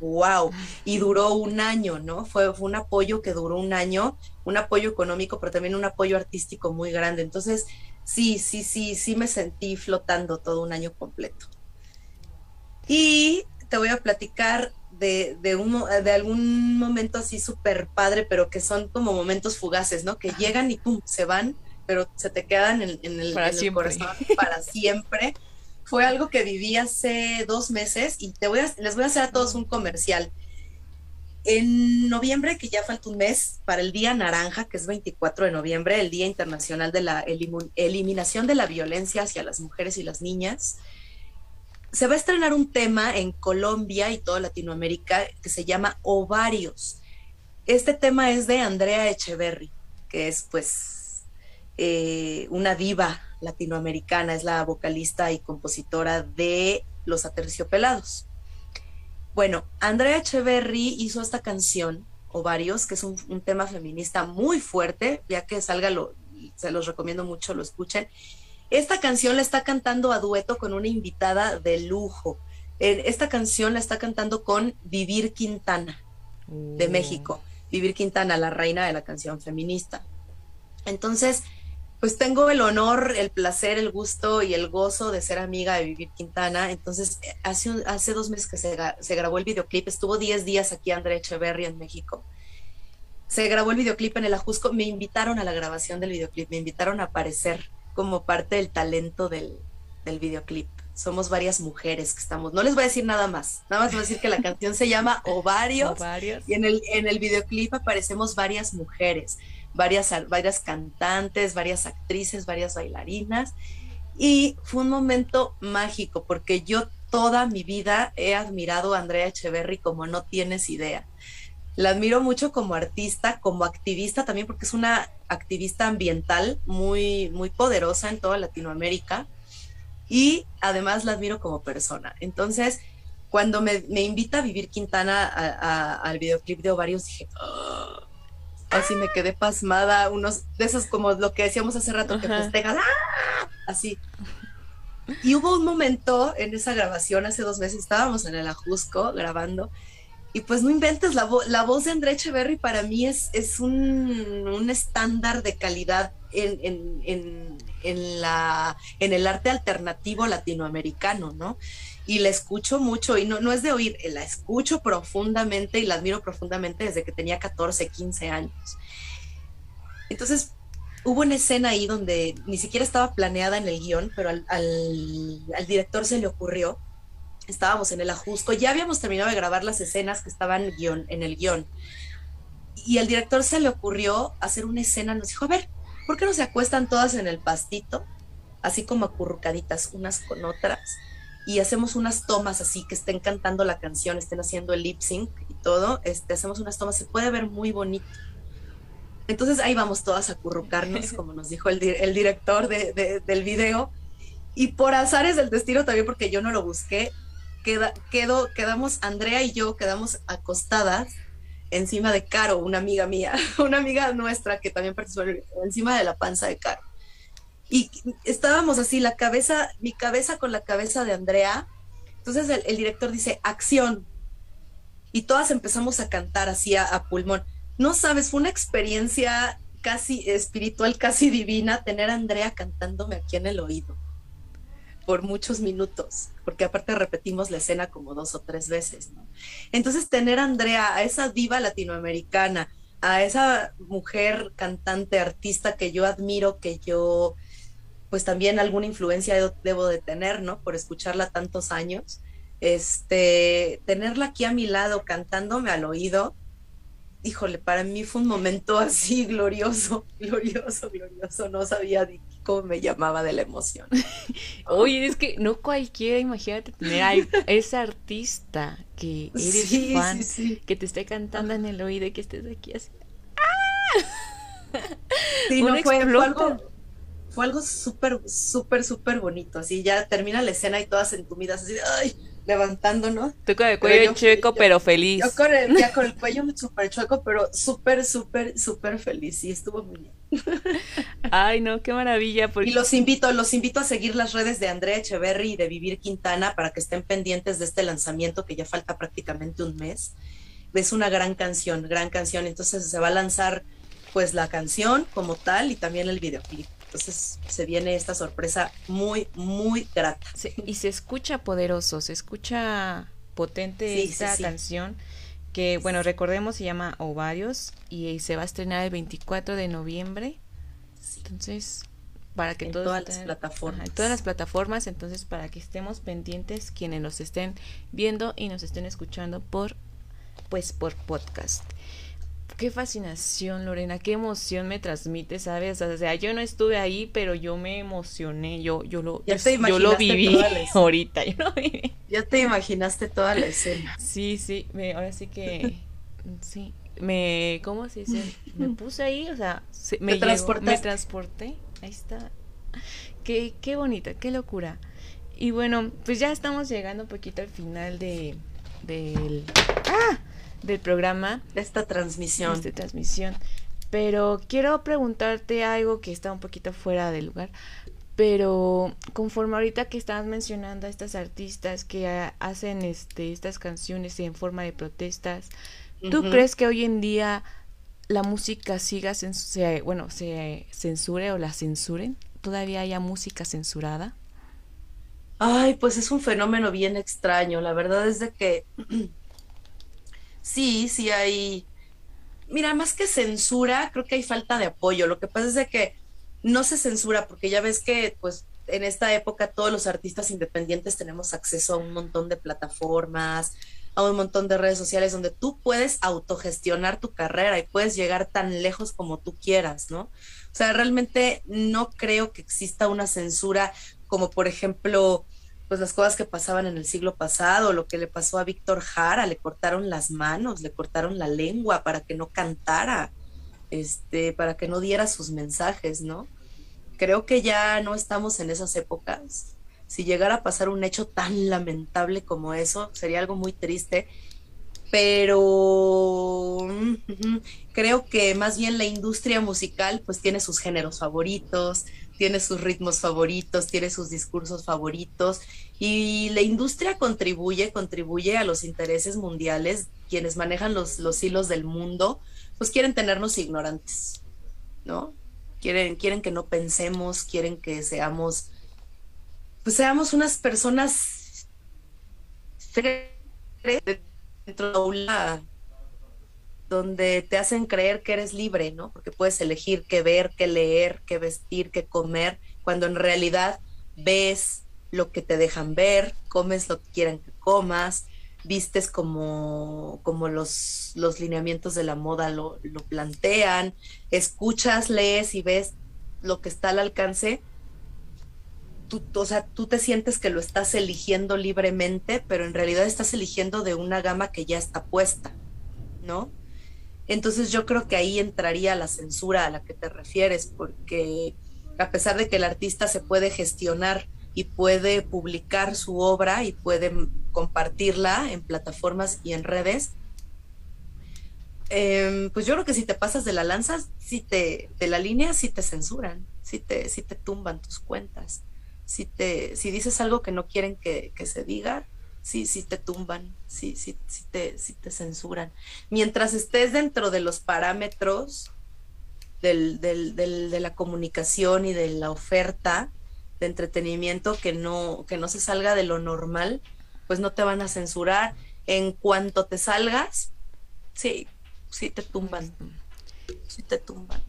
wow, y duró un año, ¿no? Fue, fue un apoyo que duró un año, un apoyo económico, pero también un apoyo artístico muy grande. Entonces, sí, sí, sí, sí me sentí flotando todo un año completo. Y te voy a platicar de, de, un, de algún momento así súper padre, pero que son como momentos fugaces, ¿no? Que llegan y pum, se van pero se te quedan en, el, corazón para siempre. Fue algo que viví hace dos meses y te voy a, les voy a hacer a todos un comercial. En noviembre, que ya falta un mes, para el Día Naranja, que es 24 de noviembre, el Día Internacional de la Eliminación de la Violencia hacia las Mujeres y las Niñas, se va a estrenar un tema en Colombia y toda Latinoamérica que se llama Ovarios. Este tema es de Andrea Echeverry, que es pues eh, una diva latinoamericana, es la vocalista y compositora de Los Aterciopelados. Bueno, Andrea Echeverry hizo esta canción, o varios, que es un, tema feminista muy fuerte, ya que salga, lo, se los recomiendo mucho, lo escuchen. Esta canción la está cantando a dueto con una invitada de lujo. Esta canción la está cantando con Vivir Quintana, de mm. México. Vivir Quintana, la reina de la canción feminista. Entonces, pues tengo el honor, el placer, el gusto y el gozo de ser amiga de Vivir Quintana. Entonces, eh, hace, hace dos meses que se, grabó el videoclip, estuvo 10 días aquí Andrea Echeverry en México. Se grabó el videoclip en el Ajusco, me invitaron a la grabación del videoclip, me invitaron a aparecer como parte del talento del, del videoclip. Somos varias mujeres que estamos, no les voy a decir nada más, nada más voy a decir que la canción se llama Ovarios, Ovarios. y en el, en el videoclip aparecemos varias mujeres varias, varias cantantes, varias actrices, varias bailarinas. Y fue un momento mágico porque yo toda mi vida he admirado a Andrea Echeverry como no tienes idea. La admiro mucho como artista, como activista también, porque es una activista ambiental muy, muy poderosa en toda Latinoamérica. Y además la admiro como persona. Entonces, cuando me, invita a vivir Quintana al videoclip de Ovarios, dije, oh, así me quedé pasmada, unos de esos como lo que decíamos hace rato, que festejas, ¡ah! así. Y hubo un momento en esa grabación, hace dos meses, estábamos en el Ajusco grabando, y pues no inventes, la, la voz de André Echeverry para mí es, es un, un estándar de calidad en, en, en, en, la, en el arte alternativo latinoamericano, ¿no? Y la escucho mucho y no, no es de oír, la escucho profundamente y la admiro profundamente desde que tenía 14, 15 años. Entonces, hubo una escena ahí donde ni siquiera estaba planeada en el guion, pero al, al, director se le ocurrió. Estábamos en el ajusco, ya habíamos terminado de grabar las escenas que estaban guion, en el guion. Y el director se le ocurrió hacer una escena, nos dijo, a ver, ¿por qué no se acuestan todas en el pastito? Así como acurrucaditas unas con otras y hacemos unas tomas así que estén cantando la canción, estén haciendo el lip sync y todo, este, hacemos unas tomas, se puede ver muy bonito. Entonces ahí vamos todas a currucarnos, como nos dijo el, el director de, del video. Y por azares del destino también, porque yo no lo busqué, queda, quedó, quedamos, Andrea y yo quedamos acostadas encima de Caro, una amiga mía, una amiga nuestra que también participó encima de la panza de Caro y estábamos así, la cabeza, mi cabeza con la cabeza de Andrea. Entonces el, director dice, acción. Y todas empezamos a cantar así a, pulmón. No sabes, fue una experiencia casi espiritual, casi divina, tener a Andrea cantándome aquí en el oído por muchos minutos, porque aparte repetimos la escena como dos o tres veces, Entonces tener a Andrea, a esa diva latinoamericana, a esa mujer cantante, artista que yo admiro, que yo pues también alguna influencia debo de tener, ¿no? Por escucharla tantos años. Este, tenerla aquí a mi lado cantándome al oído híjole, para mí fue un momento así glorioso, glorioso, glorioso. No sabía ni cómo me llamaba de la emoción. Oye, es que no cualquiera, imagínate tener a esa artista que eres Sí, fan, sí, sí. que te esté cantando en el oído y que estés aquí así. Sí, Uno no, fue, fue algo, fue algo súper, súper, súper bonito. Así ya termina la escena y todas entumidas, así, ay, levantando, ¿no? Tú con el Pero cuello yo- chueco, yo- pero feliz. Yo con el, ya con el cuello súper chueco, pero súper, súper, súper feliz. Sí, estuvo muy bien. Ay, no, qué maravilla. Porque... Y los invito, los invito a seguir las redes de Andrea Echeverry y de Vivir Quintana para que estén pendientes de este lanzamiento que ya falta prácticamente un mes. Es una gran canción, gran canción. Entonces se va a lanzar pues la canción como tal y también el videoclip. Entonces se viene esta sorpresa muy, muy grata. Y se escucha poderoso, se escucha potente Sí, esta sí. canción que, bueno, recordemos se llama Ovarios y se va a estrenar el 24 de noviembre. Entonces, para que En todos todas las plataformas. Ajá, en todas las plataformas, entonces para que estemos pendientes quienes nos estén viendo y nos estén escuchando por pues por podcast. Qué fascinación, Lorena, qué emoción me transmite, ¿sabes? O sea, yo no estuve ahí, pero yo me emocioné, yo yo lo Ya te yo lo viví ahorita, yo lo viví. Ya te imaginaste toda la escena. Sí, sí, me, ahora sí que sí, me ¿cómo se dice? Me puse ahí, o sea, se- me llegó, me transporté. Ahí está. Qué qué bonita, qué locura. Y bueno, pues ya estamos llegando un poquito al final de del ¡Ah! Del programa De esta transmisión. esta transmisión. Pero quiero preguntarte algo que está un poquito fuera de lugar. Pero conforme ahorita que estabas mencionando a estas artistas que hacen este, estas canciones en forma de protestas, ¿tú crees que hoy en día la música siga, se, bueno, se censure o la censuren? ¿Todavía haya música censurada? Ay, pues es un fenómeno bien extraño. La verdad es de que sí, sí hay. Mira, más que censura, creo que hay falta de apoyo. Lo que pasa es de que no se censura porque ya ves que, pues, en esta época todos los artistas independientes tenemos acceso a un montón de plataformas, a un montón de redes sociales donde tú puedes autogestionar tu carrera y puedes llegar tan lejos como tú quieras, ¿no? O sea, realmente no creo que exista una censura como por ejemplo, pues las cosas que pasaban en el siglo pasado, lo que le pasó a Víctor Jara, le cortaron las manos, le cortaron la lengua para que no cantara, este, para que no diera sus mensajes, ¿no? Creo que ya no estamos en esas épocas. Si llegara a pasar un hecho tan lamentable como eso, sería algo muy triste. Pero mm, ujú, creo que más bien la industria musical pues tiene sus géneros favoritos, tiene sus ritmos favoritos, tiene sus discursos favoritos y la industria contribuye, contribuye a los intereses mundiales, quienes manejan los, los hilos del mundo, pues quieren tenernos ignorantes, ¿no? Quieren, quieren que no pensemos, quieren que seamos, pues seamos unas personas dentro de una donde te hacen creer que eres libre, ¿no? Porque puedes elegir qué ver, qué leer, qué vestir, qué comer, cuando en realidad ves lo que te dejan ver, comes lo que quieran que comas, vistes como, como los, los lineamientos de la moda lo, lo plantean, escuchas, lees y ves lo que está al alcance. Tú, o sea, tú te sientes que lo estás eligiendo libremente, pero en realidad estás eligiendo de una gama que ya está puesta, ¿no? Entonces yo creo que ahí entraría la censura a la que te refieres, porque a pesar de que el artista se puede gestionar y puede publicar su obra y puede compartirla en plataformas y en redes, eh, pues yo creo que si te pasas de la lanza, si te, de la línea, sí te censuran, sí te, sí te tumban tus cuentas, si te, si dices algo que no quieren que, que se diga, sí, sí te tumban, sí, sí, sí te, sí te censuran. Mientras estés dentro de los parámetros del, del, del, de la comunicación y de la oferta de entretenimiento que no, que no se salga de lo normal, pues no te van a censurar. En cuanto te salgas, sí, sí te tumban, sí te tumban.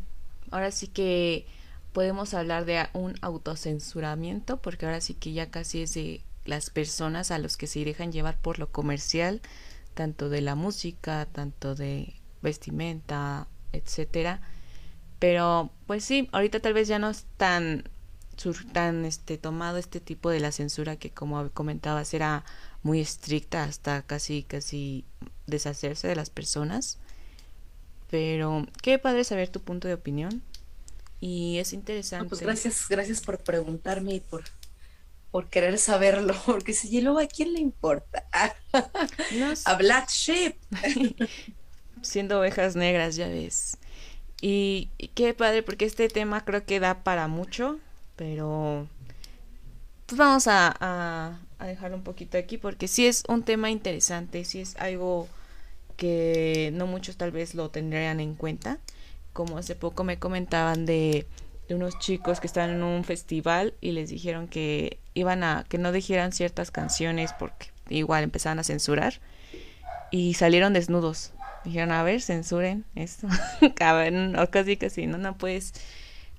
Ahora sí que podemos hablar de un autocensuramiento, porque ahora sí que ya casi es de las personas a los que se dejan llevar por lo comercial, tanto de la música, tanto de vestimenta, etcétera. Pero pues sí, ahorita tal vez ya no es tan tan este tomado este tipo de la censura que como comentabas era muy estricta hasta casi casi deshacerse de las personas. Pero qué padre saber tu punto de opinión y es interesante. pues gracias, gracias por preguntarme y por por querer saberlo, porque si luego a quién le importa. a Black Sheep. Siendo ovejas negras, ya ves. Y, qué padre, porque este tema creo que da para mucho, pero pues vamos a, a, a dejarlo un poquito aquí, porque sí es un tema interesante, sí es algo que no muchos tal vez lo tendrían en cuenta. Como hace poco me comentaban de de unos chicos que estaban en un festival y les dijeron que iban a que no dijeran ciertas canciones porque igual empezaban a censurar y salieron desnudos. Dijeron, a ver, censuren esto. o casi casi, no, no puedes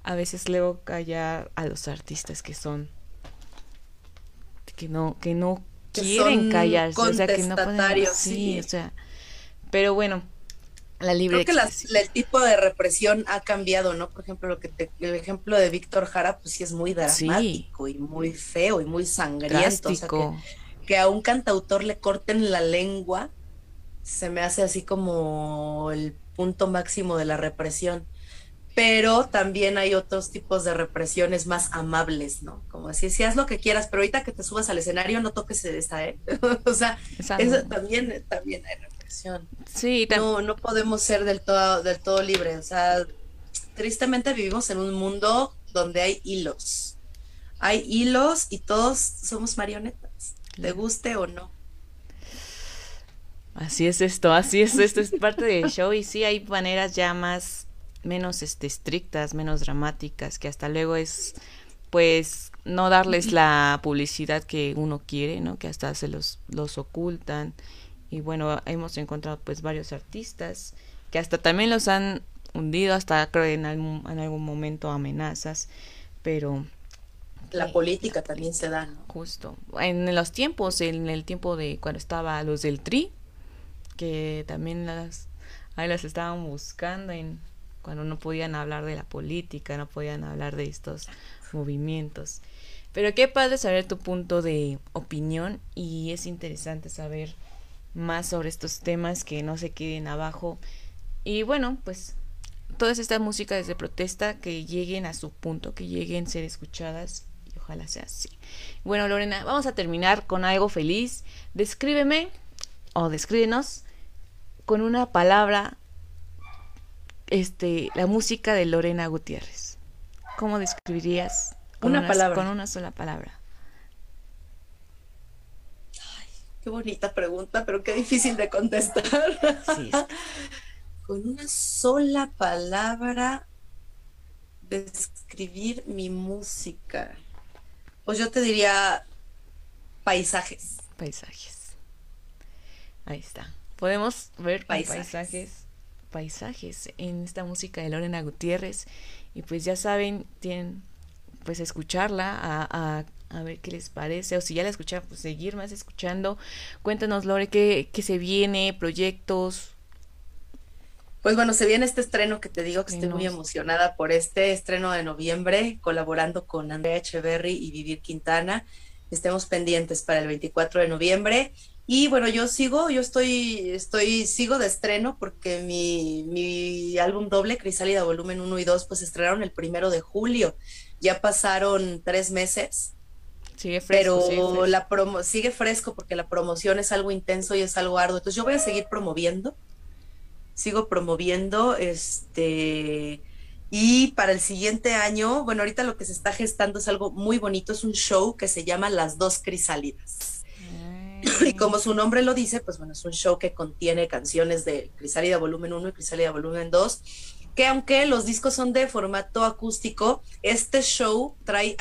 a veces luego callar a los artistas que son que no que no quieren callarse, o sea, que no pueden, sí, o sea, pero bueno, la libre Creo que el tipo de represión ha cambiado, ¿no? Por ejemplo, lo que el ejemplo de Víctor Jara, pues sí es muy dramático y muy feo y muy sangriento. O sea, que, a un cantautor le corten la lengua se me hace así como el punto máximo de la represión. Pero también hay otros tipos de represiones más amables, ¿no? Como así, si haz lo que quieras, pero ahorita que te subas al escenario no toques esa, ¿eh? o sea, eso también, también hay Sí, no, no podemos ser del todo, del todo libres. O sea, tristemente vivimos en un mundo donde hay hilos. Hay hilos y todos somos marionetas, le guste o no. Así es esto, así es esto, es parte del show y sí hay maneras ya más, menos este, estrictas, menos dramáticas, que hasta luego es, pues, no darles la publicidad que uno quiere, ¿no? Que hasta se los, los ocultan y bueno, hemos encontrado pues varios artistas que hasta también los han hundido, hasta creo en algún, en algún momento amenazas, pero... La política también se da, ¿no? Justo. En los tiempos, en el tiempo de cuando estaba los del TRI, que también las, ahí las estaban buscando en cuando no podían hablar de la política, no podían hablar de estos movimientos. Pero qué padre saber tu punto de opinión y es interesante saber más sobre estos temas, que no se queden abajo. Y bueno, pues todas estas músicas de protesta que lleguen a su punto, que lleguen a ser escuchadas y ojalá sea así. Bueno, Lorena, vamos a terminar con algo feliz. Descríbeme o descríbenos con una palabra este la música de Lorena Gutiérrez. ¿Cómo describirías una palabra con una sola palabra? Qué bonita pregunta, pero qué difícil de contestar. Con una sola palabra describir mi música. Pues yo te diría paisajes. Paisajes. Ahí está. Podemos ver paisajes. paisajes, en esta música de Lorena Gutiérrez. Y pues ya saben, tienen pues escucharla, a a ver qué les parece, o si ya la escucharon, pues seguir más escuchando. Cuéntanos, Lore, qué, qué se viene, proyectos. Pues bueno, se viene este estreno que te digo que estoy muy emocionada por este estreno de noviembre, colaborando con Andrea Echeverry y Vivir Quintana. Estemos pendientes para el 24 de noviembre. Y bueno, yo sigo, yo estoy, estoy, sigo de estreno porque mi, mi álbum doble, Crisálida Volumen 1 y 2, pues estrenaron el primero de julio. Ya pasaron tres meses Sigue fresco. Pero la promo sigue fresco porque la promoción es algo intenso y es algo arduo. Entonces yo voy a seguir promoviendo. Sigo promoviendo este y para el siguiente año, bueno, ahorita lo que se está gestando es algo muy bonito, es un show que se llama Las dos crisálidas. Y como su nombre lo dice, pues bueno, es un show que contiene canciones de Crisálida volumen 1 y Crisálida volumen 2 que aunque los discos son de formato acústico, este show trae,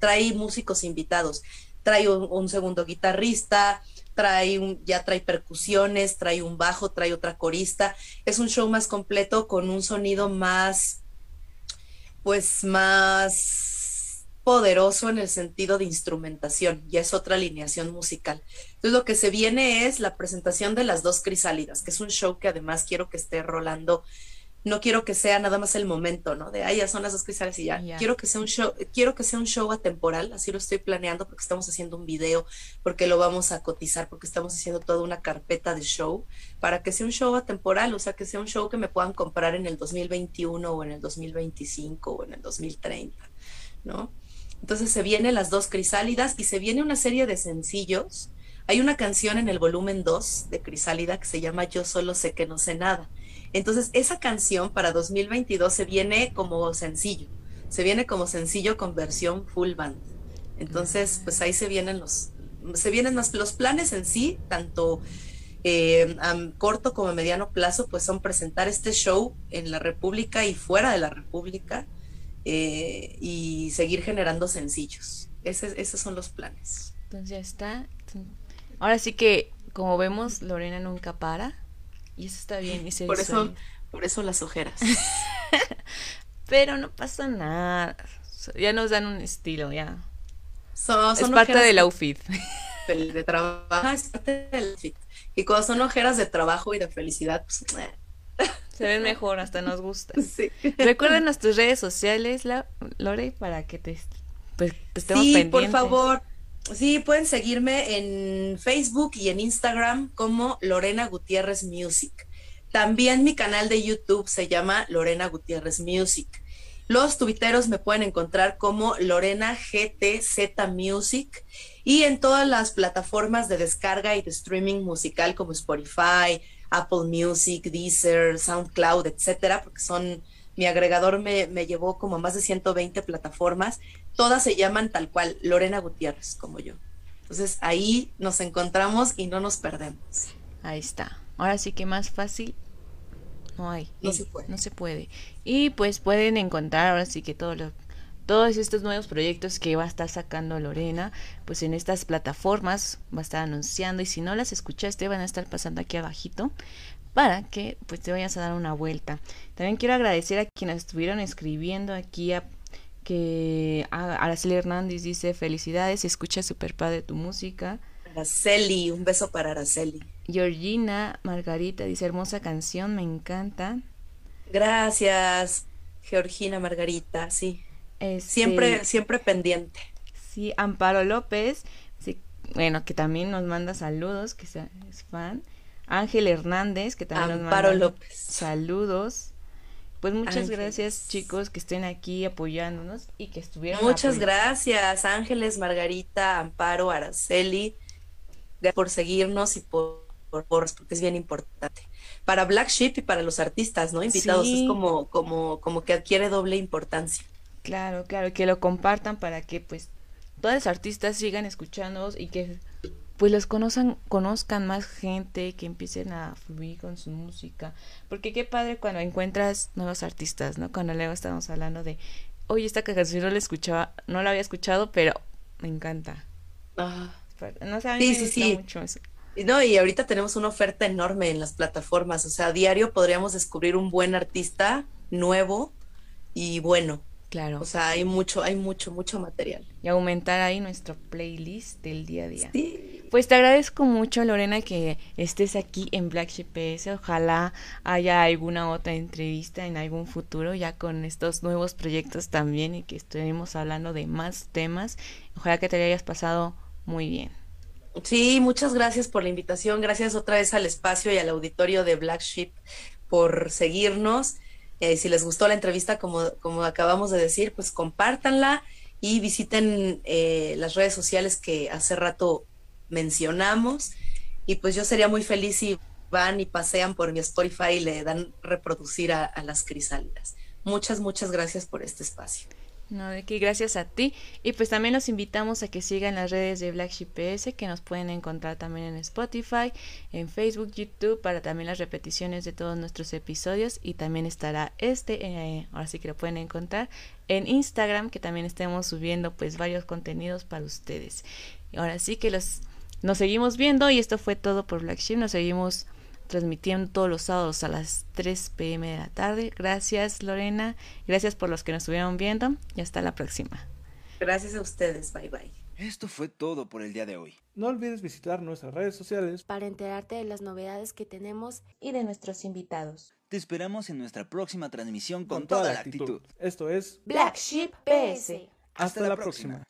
trae músicos invitados, trae un, segundo guitarrista, trae un, ya trae percusiones, trae un bajo, trae otra corista. Es un show más completo con un sonido más, pues más poderoso en el sentido de instrumentación, ya es otra alineación musical. Entonces lo que se viene es la presentación de las dos crisálidas, que es un show que además quiero que esté rolando no quiero que sea nada más el momento, ¿no? De, ay, ya son las dos cristales y ya. Ya. Quiero que sea un show, quiero que sea un show atemporal, así lo estoy planeando porque estamos haciendo un video, porque lo vamos a cotizar, porque estamos haciendo toda una carpeta de show, para que sea un show atemporal, o sea, que sea un show que me puedan comprar en el 2021 o en el 2025 o en el 2030, ¿no? Entonces se vienen las dos crisálidas y se viene una serie de sencillos. Hay una canción en el volumen 2 de Crisálida que se llama Yo solo sé que no sé nada. Entonces, esa canción para 2022 se viene como sencillo, se viene como sencillo con versión full band. Entonces, pues ahí se vienen los, se vienen los, los planes en sí, tanto eh, a corto como a mediano plazo, pues son presentar este show en la República y fuera de la República eh, y seguir generando sencillos. Ese- esos son los planes. Entonces ya está. Ahora sí que, como vemos, Lorena nunca para. Y eso está bien. Y se Por eso, por eso las ojeras. Pero no pasa nada. Ya nos dan un estilo, ya. Son, es parte del outfit. de, de trabajo, es parte del outfit. Y cuando son ojeras de trabajo y de felicidad, pues Se ven mejor, hasta nos gusta. sí. Recuerden nuestras redes sociales, la, Lore, para que te, pues, te estemos Sí, pendientes. por favor. Sí, pueden seguirme en Facebook y en Instagram como Lorena Gutiérrez Music. También mi canal de YouTube se llama Lorena Gutiérrez Music. Los tuiteros me pueden encontrar como Lorena GTZ Music y en todas las plataformas de descarga y de streaming musical como Spotify, Apple Music, Deezer, SoundCloud, etcétera, porque son mi agregador me, me llevó como a más de 120 plataformas. Todas se llaman tal cual, Lorena Gutiérrez, como yo. Entonces ahí nos encontramos y no nos perdemos. Ahí está. Ahora sí que más fácil no hay. No se puede. No se puede. Y pues pueden encontrar ahora sí que todos los todos estos nuevos proyectos que va a estar sacando Lorena, pues en estas plataformas va a estar anunciando y si no las escuchaste van a estar pasando aquí abajito para que pues te vayas a dar una vuelta. También quiero agradecer a quienes estuvieron escribiendo aquí a que a Araceli Hernández dice felicidades, escucha súper padre tu música. Araceli, un beso para Araceli. Georgina Margarita dice hermosa canción, me encanta. Gracias, Georgina Margarita, sí. Este, Siempre, siempre pendiente. Sí, Amparo López, sí, bueno, que también nos manda saludos, que es fan. Ángel Hernández, que también Amparo nos manda López. saludos. Pues muchas Ángeles. gracias, chicos, que estén aquí apoyándonos y que estuvieron Muchas gracias, Ángeles, Margarita, Amparo, Araceli, por seguirnos y por, por, por- porque es bien importante. Para Black Sheep y para los artistas, ¿no? Invitados, Sí. es como, como, como que adquiere doble importancia. Claro, claro, que lo compartan para que pues todos los artistas sigan escuchándonos y que pues los conozcan, conozcan más gente, que empiecen a fluir con su música. Porque qué padre cuando encuentras nuevos artistas, ¿no? Cuando luego estamos hablando de, oye, esta canción no la escuchaba, no la había escuchado, pero me encanta. Ah. No sé, a mí Sí, me sí, gusta sí. mucho eso. No, y ahorita tenemos una oferta enorme en las plataformas, o sea, a diario podríamos descubrir un buen artista nuevo y bueno. Claro. O sea, hay mucho, hay mucho, mucho material. y aumentar ahí nuestro playlist del día a día. Sí. Pues te agradezco mucho, Lorena, que estés aquí en Black Sheep PS. Ojalá haya alguna otra entrevista en algún futuro, ya con estos nuevos proyectos también, y que estemos hablando de más temas. Ojalá que te hayas pasado muy bien. Sí, muchas gracias por la invitación. Gracias otra vez al espacio y al auditorio de Black Sheep por seguirnos. Eh, si les gustó la entrevista, como, como acabamos de decir, pues compártanla y visiten eh, las redes sociales que hace rato mencionamos. Y pues yo sería muy feliz si van y pasean por mi Spotify y le dan reproducir a, a las crisálidas. Muchas, muchas gracias por este espacio. No, de que gracias a ti. Y pues también los invitamos a que sigan las redes de Black Sheep PS, que nos pueden encontrar también en Spotify, en Facebook, YouTube, para también las repeticiones de todos nuestros episodios. Y también estará este, eh, ahora sí que lo pueden encontrar, en Instagram, que también estemos subiendo pues varios contenidos para ustedes. Ahora sí que los nos seguimos viendo y esto fue todo por Black Sheep. Nos seguimos transmitiendo todos los sábados a las 3 pm de la tarde. Gracias Lorena, gracias por los que nos estuvieron viendo y hasta la próxima. Gracias a ustedes. Bye bye. Esto fue todo por el día de hoy. No olvides visitar nuestras redes sociales para enterarte de las novedades que tenemos y de nuestros invitados. Te esperamos en nuestra próxima transmisión con, toda, la actitud. Esto es Black Sheep PS. Hasta, la próxima.